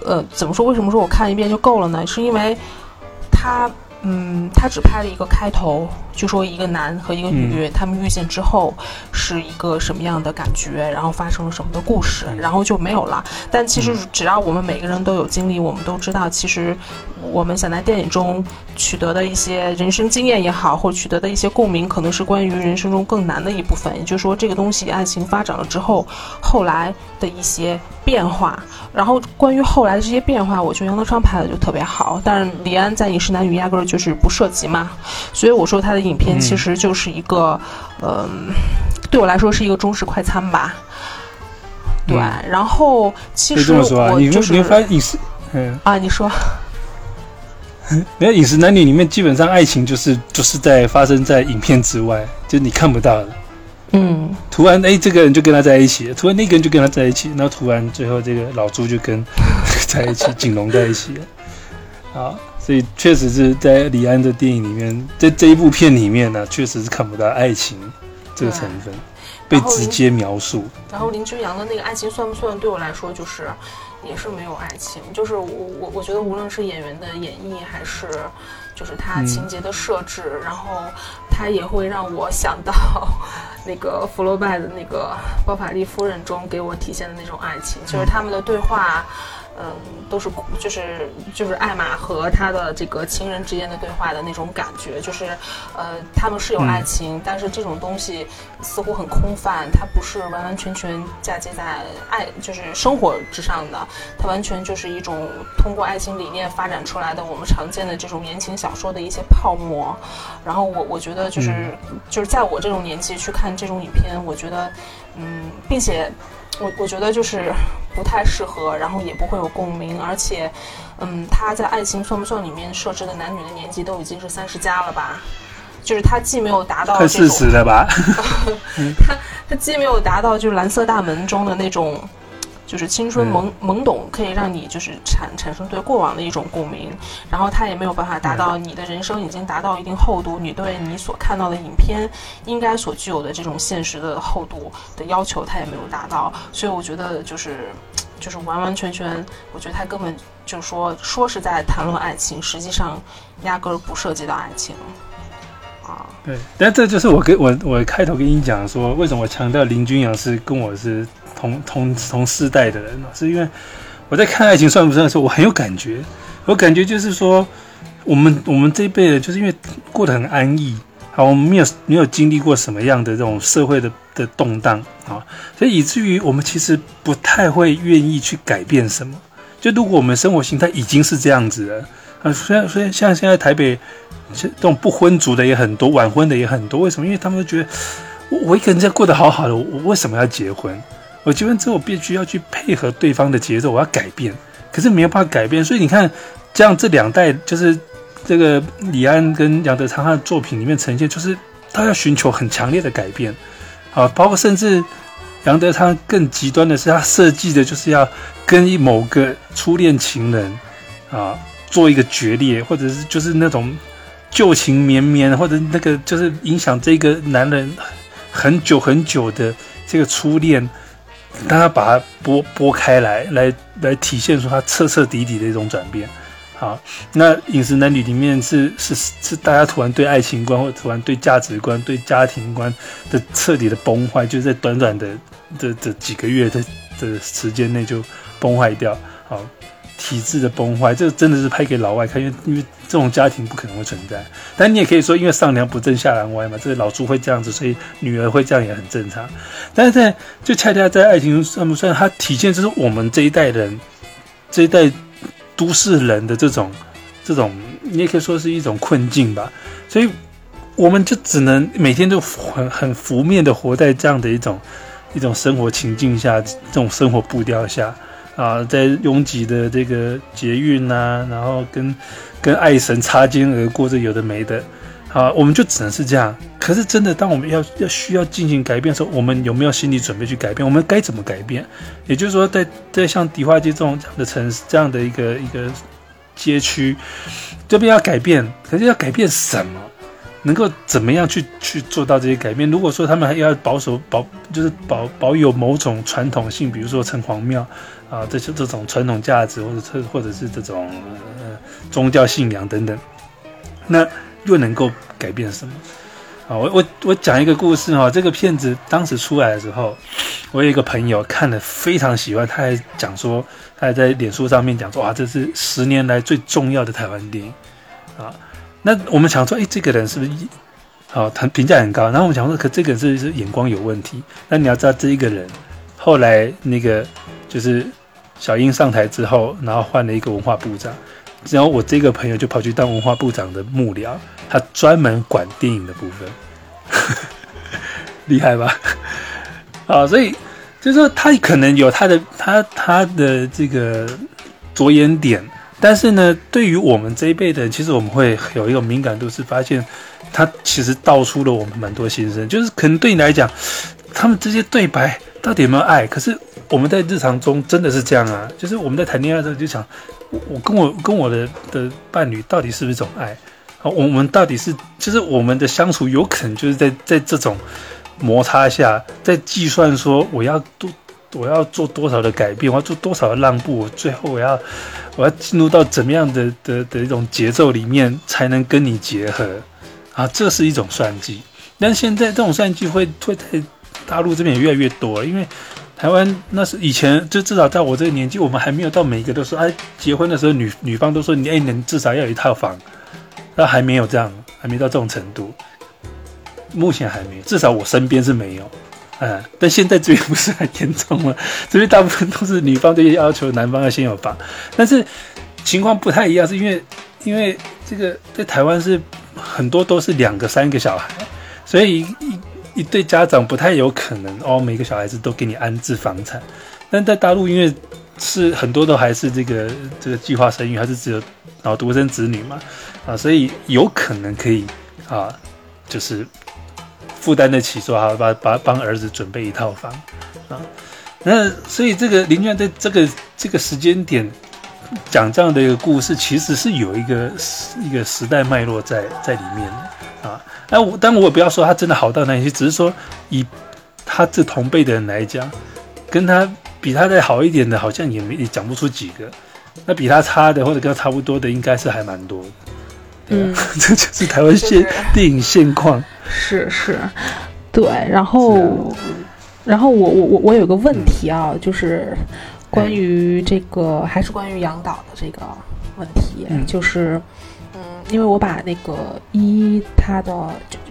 呃，怎么说？为什么说我看一遍就够了呢？是因为，他，嗯，他只拍了一个开头，就说一个男和一个女他们遇见之后是一个什么样的感觉，然后发生了什么的故事，然后就没有了。但其实只要我们每个人都有经历，我们都知道，其实我们想在电影中取得的一些人生经验也好，或取得的一些共鸣，可能是关于人生中更难的一部分。也就是说，这个东西爱情发展了之后，后来的一些。变化，然后关于后来的这些变化，我觉得杨德昌拍的就特别好，但是李安在《饮食男女》压根儿就是不涉及嘛，所以我说他的影片其实就是一个，嗯，对我来说是一个中式快餐吧。对，然后其实我就是你发饮食，嗯啊，你说，没有《饮食男女》里面基本上爱情就是就是在发生在影片之外，就你看不到的。嗯，突然哎，这个人就跟他在一起，突然那个人就跟他在一起，然后突然最后这个老朱就跟 <laughs> 在一起，景龙在一起。了啊，所以确实是在李安的电影里面，在这一部片里面呢，确实是看不到爱情这个成分被直接描述。然后林君阳的那个爱情算不算？对我来说就是也是没有爱情，就是我我我觉得无论是演员的演绎还是。就是他情节的设置，然后他也会让我想到那个福楼拜的那个《包法利夫人》中给我体现的那种爱情，就是他们的对话，嗯，都是就是就是艾玛和他的这个情人之间的对话的那种感觉，就是呃，他们是有爱情，但是这种东西似乎很空泛，它不是完完全全嫁接在爱就是生活之上的，它完全就是一种通过爱情理念发展出来的我们常见的这种言情小说的一些泡沫。然后我我觉得就是就是在我这种年纪去看这种影片，我觉得嗯，并且。我我觉得就是不太适合，然后也不会有共鸣，而且，嗯，他在《爱情算不算》里面设置的男女的年纪都已经是三十加了吧？就是他既没有达到快四十了吧？<laughs> <laughs> 他他既没有达到就是《蓝色大门》中的那种。就是青春懵懵懂，可以让你就是产产生对过往的一种共鸣，然后他也没有办法达到你的人生已经达到一定厚度，你对你所看到的影片应该所具有的这种现实的厚度的要求，他也没有达到，所以我觉得就是 <tsk> 就是完完全全，我觉得他根本就是说说是在谈论爱情，实际上压根儿不涉及到爱情啊。对，但这就是我跟我我开头跟你讲说，为什么我强调林君阳是跟我是。同同同世代的人是因为我在看《爱情算不算》的时候，我很有感觉。我感觉就是说，我们我们这一辈的，就是因为过得很安逸，好，我们没有没有经历过什么样的这种社会的的动荡啊，所以以至于我们其实不太会愿意去改变什么。就如果我们生活形态已经是这样子了啊，虽然虽然像现在台北这种不婚族的也很多，晚婚的也很多，为什么？因为他们觉得我我一个人在过得好好的，我为什么要结婚？我结婚之后，必须要去配合对方的节奏，我要改变，可是没有办法改变。所以你看，这样这两代就是这个李安跟杨德昌他的作品里面呈现，就是他要寻求很强烈的改变，啊，包括甚至杨德昌更极端的是，他设计的就是要跟某个初恋情人啊做一个决裂，或者是就是那种旧情绵绵，或者那个就是影响这个男人很久很久的这个初恋。当他把它拨拨开来，来来体现出它彻彻底底的一种转变。好，那饮食男女里面是是是大家突然对爱情观或突然对价值观、对家庭观的彻底的崩坏，就在短短的这这几个月的的时间内就崩坏掉。好。体制的崩坏，这真的是拍给老外看，因为因为这种家庭不可能会存在。但你也可以说，因为上梁不正下梁歪嘛，这个老朱会这样子，所以女儿会这样也很正常。但是在就恰恰在爱情算不算，它体现就是我们这一代人，这一代都市人的这种这种，你也可以说是一种困境吧。所以我们就只能每天都很很浮面的活在这样的一种一种生活情境下，这种生活步调下。啊，在拥挤的这个捷运呐，然后跟跟爱神擦肩而过，这有的没的，好，我们就只能是这样。可是真的，当我们要要需要进行改变的时候，我们有没有心理准备去改变？我们该怎么改变？也就是说，在在像迪化街这种这样的城市，这样的一个一个街区，这边要改变，可是要改变什么？能够怎么样去去做到这些改变？如果说他们还要保守保，就是保保有某种传统性，比如说城隍庙啊，这些这种传统价值，或者特或者是这种呃宗教信仰等等，那又能够改变什么？啊，我我我讲一个故事哈，这个片子当时出来的时候，我有一个朋友看了非常喜欢，他还讲说，他还在脸书上面讲说，哇，这是十年来最重要的台湾电影啊。那我们想说，哎，这个人是不是好？他评价很高。然后我们想说，可这个人是是眼光有问题。那你要知道，这一个人后来那个就是小英上台之后，然后换了一个文化部长，然后我这个朋友就跑去当文化部长的幕僚，他专门管电影的部分，<laughs> 厉害吧？啊，所以就是说，他可能有他的他他的这个着眼点。但是呢，对于我们这一辈的，其实我们会有一种敏感度，是发现他其实道出了我们蛮多心声。就是可能对你来讲，他们这些对白到底有没有爱？可是我们在日常中真的是这样啊。就是我们在谈恋爱的时候就想，我跟我跟我的的伴侣到底是不是一种爱？好，我们到底是就是我们的相处有可能就是在在这种摩擦下，在计算说我要多。我要做多少的改变？我要做多少的让步？最后我要，我要进入到怎么样的的的一种节奏里面，才能跟你结合？啊，这是一种算计。但现在这种算计会会在大陆这边也越来越多，因为台湾那是以前，就至少在我这个年纪，我们还没有到每一个都说，哎，结婚的时候女女方都说你，哎，你至少要有一套房，那还没有这样，还没到这种程度，目前还没，至少我身边是没有，嗯，但现在这边不是很严重了，<laughs> 这边大部分都是女方都要求男方要先有房，但是情况不太一样，是因为因为这个在台湾是很多都是两个三个小孩，所以一。一对家长不太有可能哦，每个小孩子都给你安置房产。但在大陆，因为是很多都还是这个这个计划生育，还是只有然后独生子女嘛，啊，所以有可能可以啊，就是负担得起说好，把把帮儿子准备一套房啊。那所以这个林娟在这个这个时间点讲这样的一个故事，其实是有一个一个时代脉络在在里面的啊。哎，我但我也不要说他真的好到哪里去，只是说以他这同辈的人来讲，跟他比他再好一点的，好像也没也讲不出几个。那比他差的或者跟他差不多的，应该是还蛮多的。嗯，<laughs> 这就是台湾现电影现况。是是，对。然后，然后我我我我有个问题啊，就是关于这个还是关于杨导的这个问题，就是。嗯因为我把那个一，他的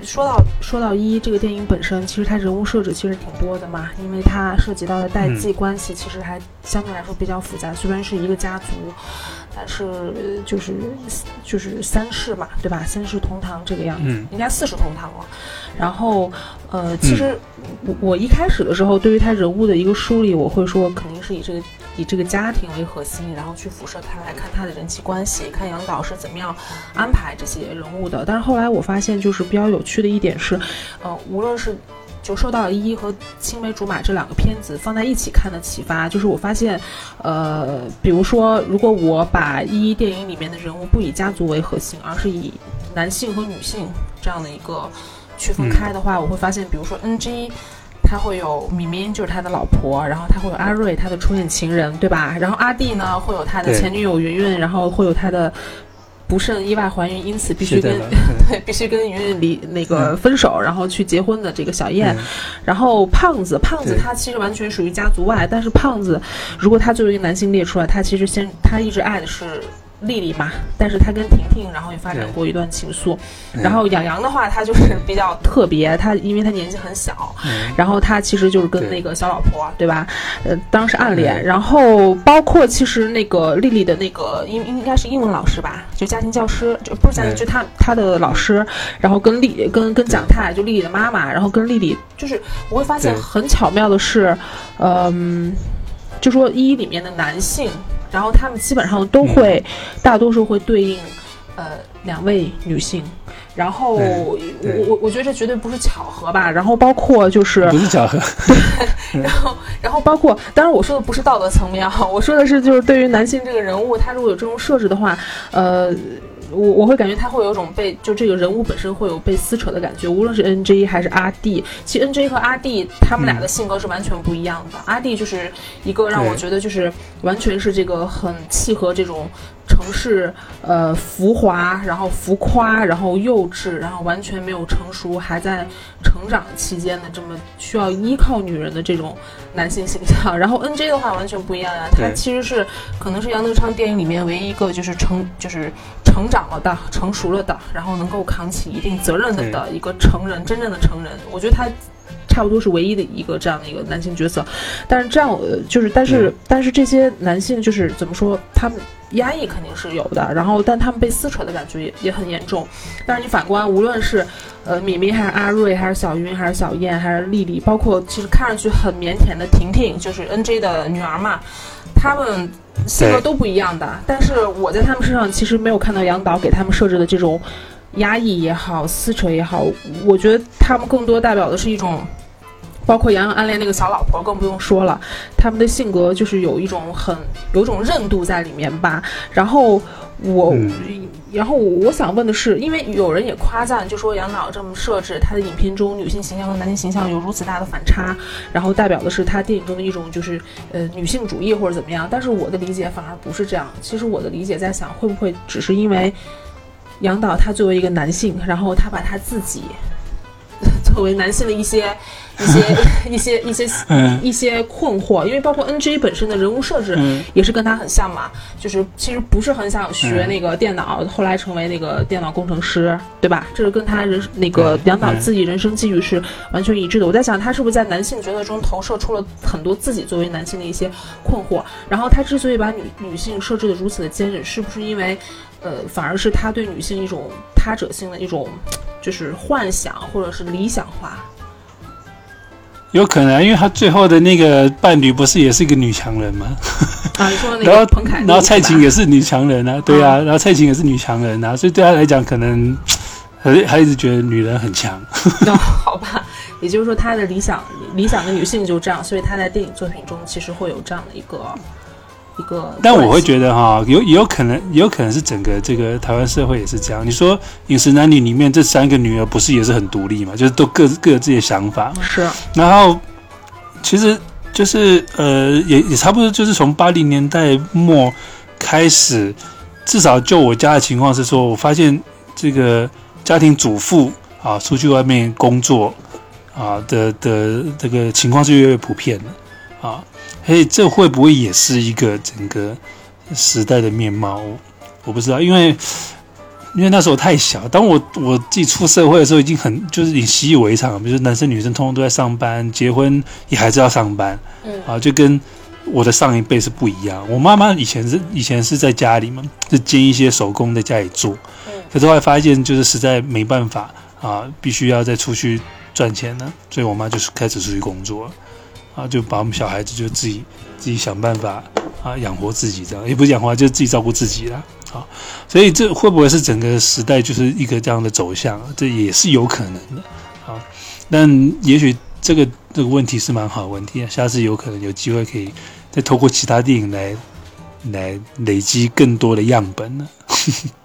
说到说到一这个电影本身，其实它人物设置其实挺多的嘛，因为它涉及到的代际关系其实还相对来说比较复杂。虽然是一个家族，但是就是就是三世嘛，对吧？三世同堂这个样子，应该四世同堂了。然后，呃，其实我我一开始的时候，对于他人物的一个梳理，我会说肯定是以这个。以这个家庭为核心，然后去辐射他来看他的人际关系，看杨导是怎么样安排这些人物的。但是后来我发现，就是比较有趣的一点是，呃，无论是就受到了一和青梅竹马这两个片子放在一起看的启发，就是我发现，呃，比如说，如果我把一电影里面的人物不以家族为核心，而是以男性和女性这样的一个区分开的话，我会发现，比如说 NG。他会有米明，就是他的老婆，然后他会有阿瑞，他的初恋情人，对吧？然后阿弟呢，会有他的前女友云云，然后会有他的不慎意外怀孕，因此必须跟 <laughs> 对必须跟云云离那个分手，然后去结婚的这个小燕。然后胖子，胖子他其实完全属于家族外，但是胖子如果他作为一个男性列出来，他其实先他一直爱的是。丽丽嘛，但是她跟婷婷，然后也发展过一段情愫。然后杨洋的话，他就是比较特别，他因为他年纪很小，然后他其实就是跟那个小老婆，对吧？呃，当时暗恋。然后包括其实那个丽丽的那个应应该是英文老师吧，就家庭教师，就不是家庭，就他他的老师。然后跟丽跟跟蒋太，就丽丽的妈妈，然后跟丽丽，就是我会发现很巧妙的是，嗯，就说一里面的男性。然后他们基本上都会，大多数会对应，呃，两位女性。然后我我我觉得这绝对不是巧合吧。然后包括就是不是巧合。<laughs> 然后然后包括，当然我说的不是道德层面哈，我说的是就是对于男性这个人物，他如果有这种设置的话，呃。我我会感觉他会有一种被就这个人物本身会有被撕扯的感觉，无论是 N J 还是阿 D，，其实 N J 和阿 D 他们俩的性格是完全不一样的。阿 D 就是一个让我觉得就是完全是这个很契合这种。城市，呃，浮华，然后浮夸，然后幼稚，然后完全没有成熟，还在成长期间的这么需要依靠女人的这种男性形象。然后 N J 的话完全不一样呀，他其实是可能是杨德昌电影里面唯一一个就是成就是成长了的、成熟了的，然后能够扛起一定责任的的一个成人，真正的成人。我觉得他。差不多是唯一的一个这样的一个男性角色，但是这样就是，但是但是这些男性就是怎么说，他们压抑肯定是有的，然后但他们被撕扯的感觉也也很严重。但是你反观，无论是呃米米还是阿瑞，还是小云，还是小燕，还是丽丽，包括其实看上去很腼腆的婷婷，就是 N J 的女儿嘛，他们性格都不一样的。但是我在他们身上其实没有看到杨导给他们设置的这种压抑也好，撕扯也好，我觉得他们更多代表的是一种。包括杨洋暗恋那个小老婆，更不用说了。他们的性格就是有一种很有一种韧度在里面吧。然后我，然后我想问的是，因为有人也夸赞，就说杨导这么设置他的影片中女性形象和男性形象有如此大的反差，然后代表的是他电影中的一种就是呃女性主义或者怎么样。但是我的理解反而不是这样。其实我的理解在想，会不会只是因为杨导他作为一个男性，然后他把他自己。<laughs> 作为男性的一些。一些 <laughs> 一些一些一些困惑，因为包括 NG 本身的人物设置也是跟他很像嘛，就是其实不是很想学那个电脑，后来成为那个电脑工程师，对吧？这是跟他人那个杨导自己人生际遇是完全一致的。我在想，他是不是在男性角色中投射出了很多自己作为男性的一些困惑？然后他之所以把女女性设置的如此的坚韧，是不是因为呃，反而是他对女性一种他者性的一种就是幻想或者是理想化？有可能，因为他最后的那个伴侣不是也是一个女强人吗？啊，你说那个彭凯，然后蔡琴也是女强人啊，对啊，然后蔡琴也是女强人啊，所以对他来讲，可能还还一直觉得女人很强。那 <laughs> 好吧，也就是说，他的理想理想的女性就这样，所以他在电影作品中其实会有这样的一个。一个，但我会觉得哈，有也有可能，也有可能是整个这个台湾社会也是这样。你说《饮食男女》里面这三个女儿不是也是很独立嘛？就是都各各有自己的想法。是。然后，其实就是呃，也也差不多，就是从八零年代末开始，至少就我家的情况是说，我发现这个家庭主妇啊，出去外面工作啊的的这个情况是越来越普遍的啊。嘿，这会不会也是一个整个时代的面貌？我不知道，因为因为那时候太小。当我我自己出社会的时候，已经很就是你习以为常，比如说男生女生通通都在上班，结婚也还是要上班，嗯啊，就跟我的上一辈是不一样。我妈妈以前是以前是在家里嘛，就兼一些手工在家里做，嗯，可是后来发现就是实在没办法啊，必须要再出去赚钱了，所以我妈就是开始出去工作。啊，就把我们小孩子就自己自己想办法啊养活自己，这样也不是养活，就自己照顾自己了。啊，所以这会不会是整个时代就是一个这样的走向？这也是有可能的。啊，但也许这个这个问题是蛮好的问题啊，下次有可能有机会可以再透过其他电影来来累积更多的样本呢。<laughs>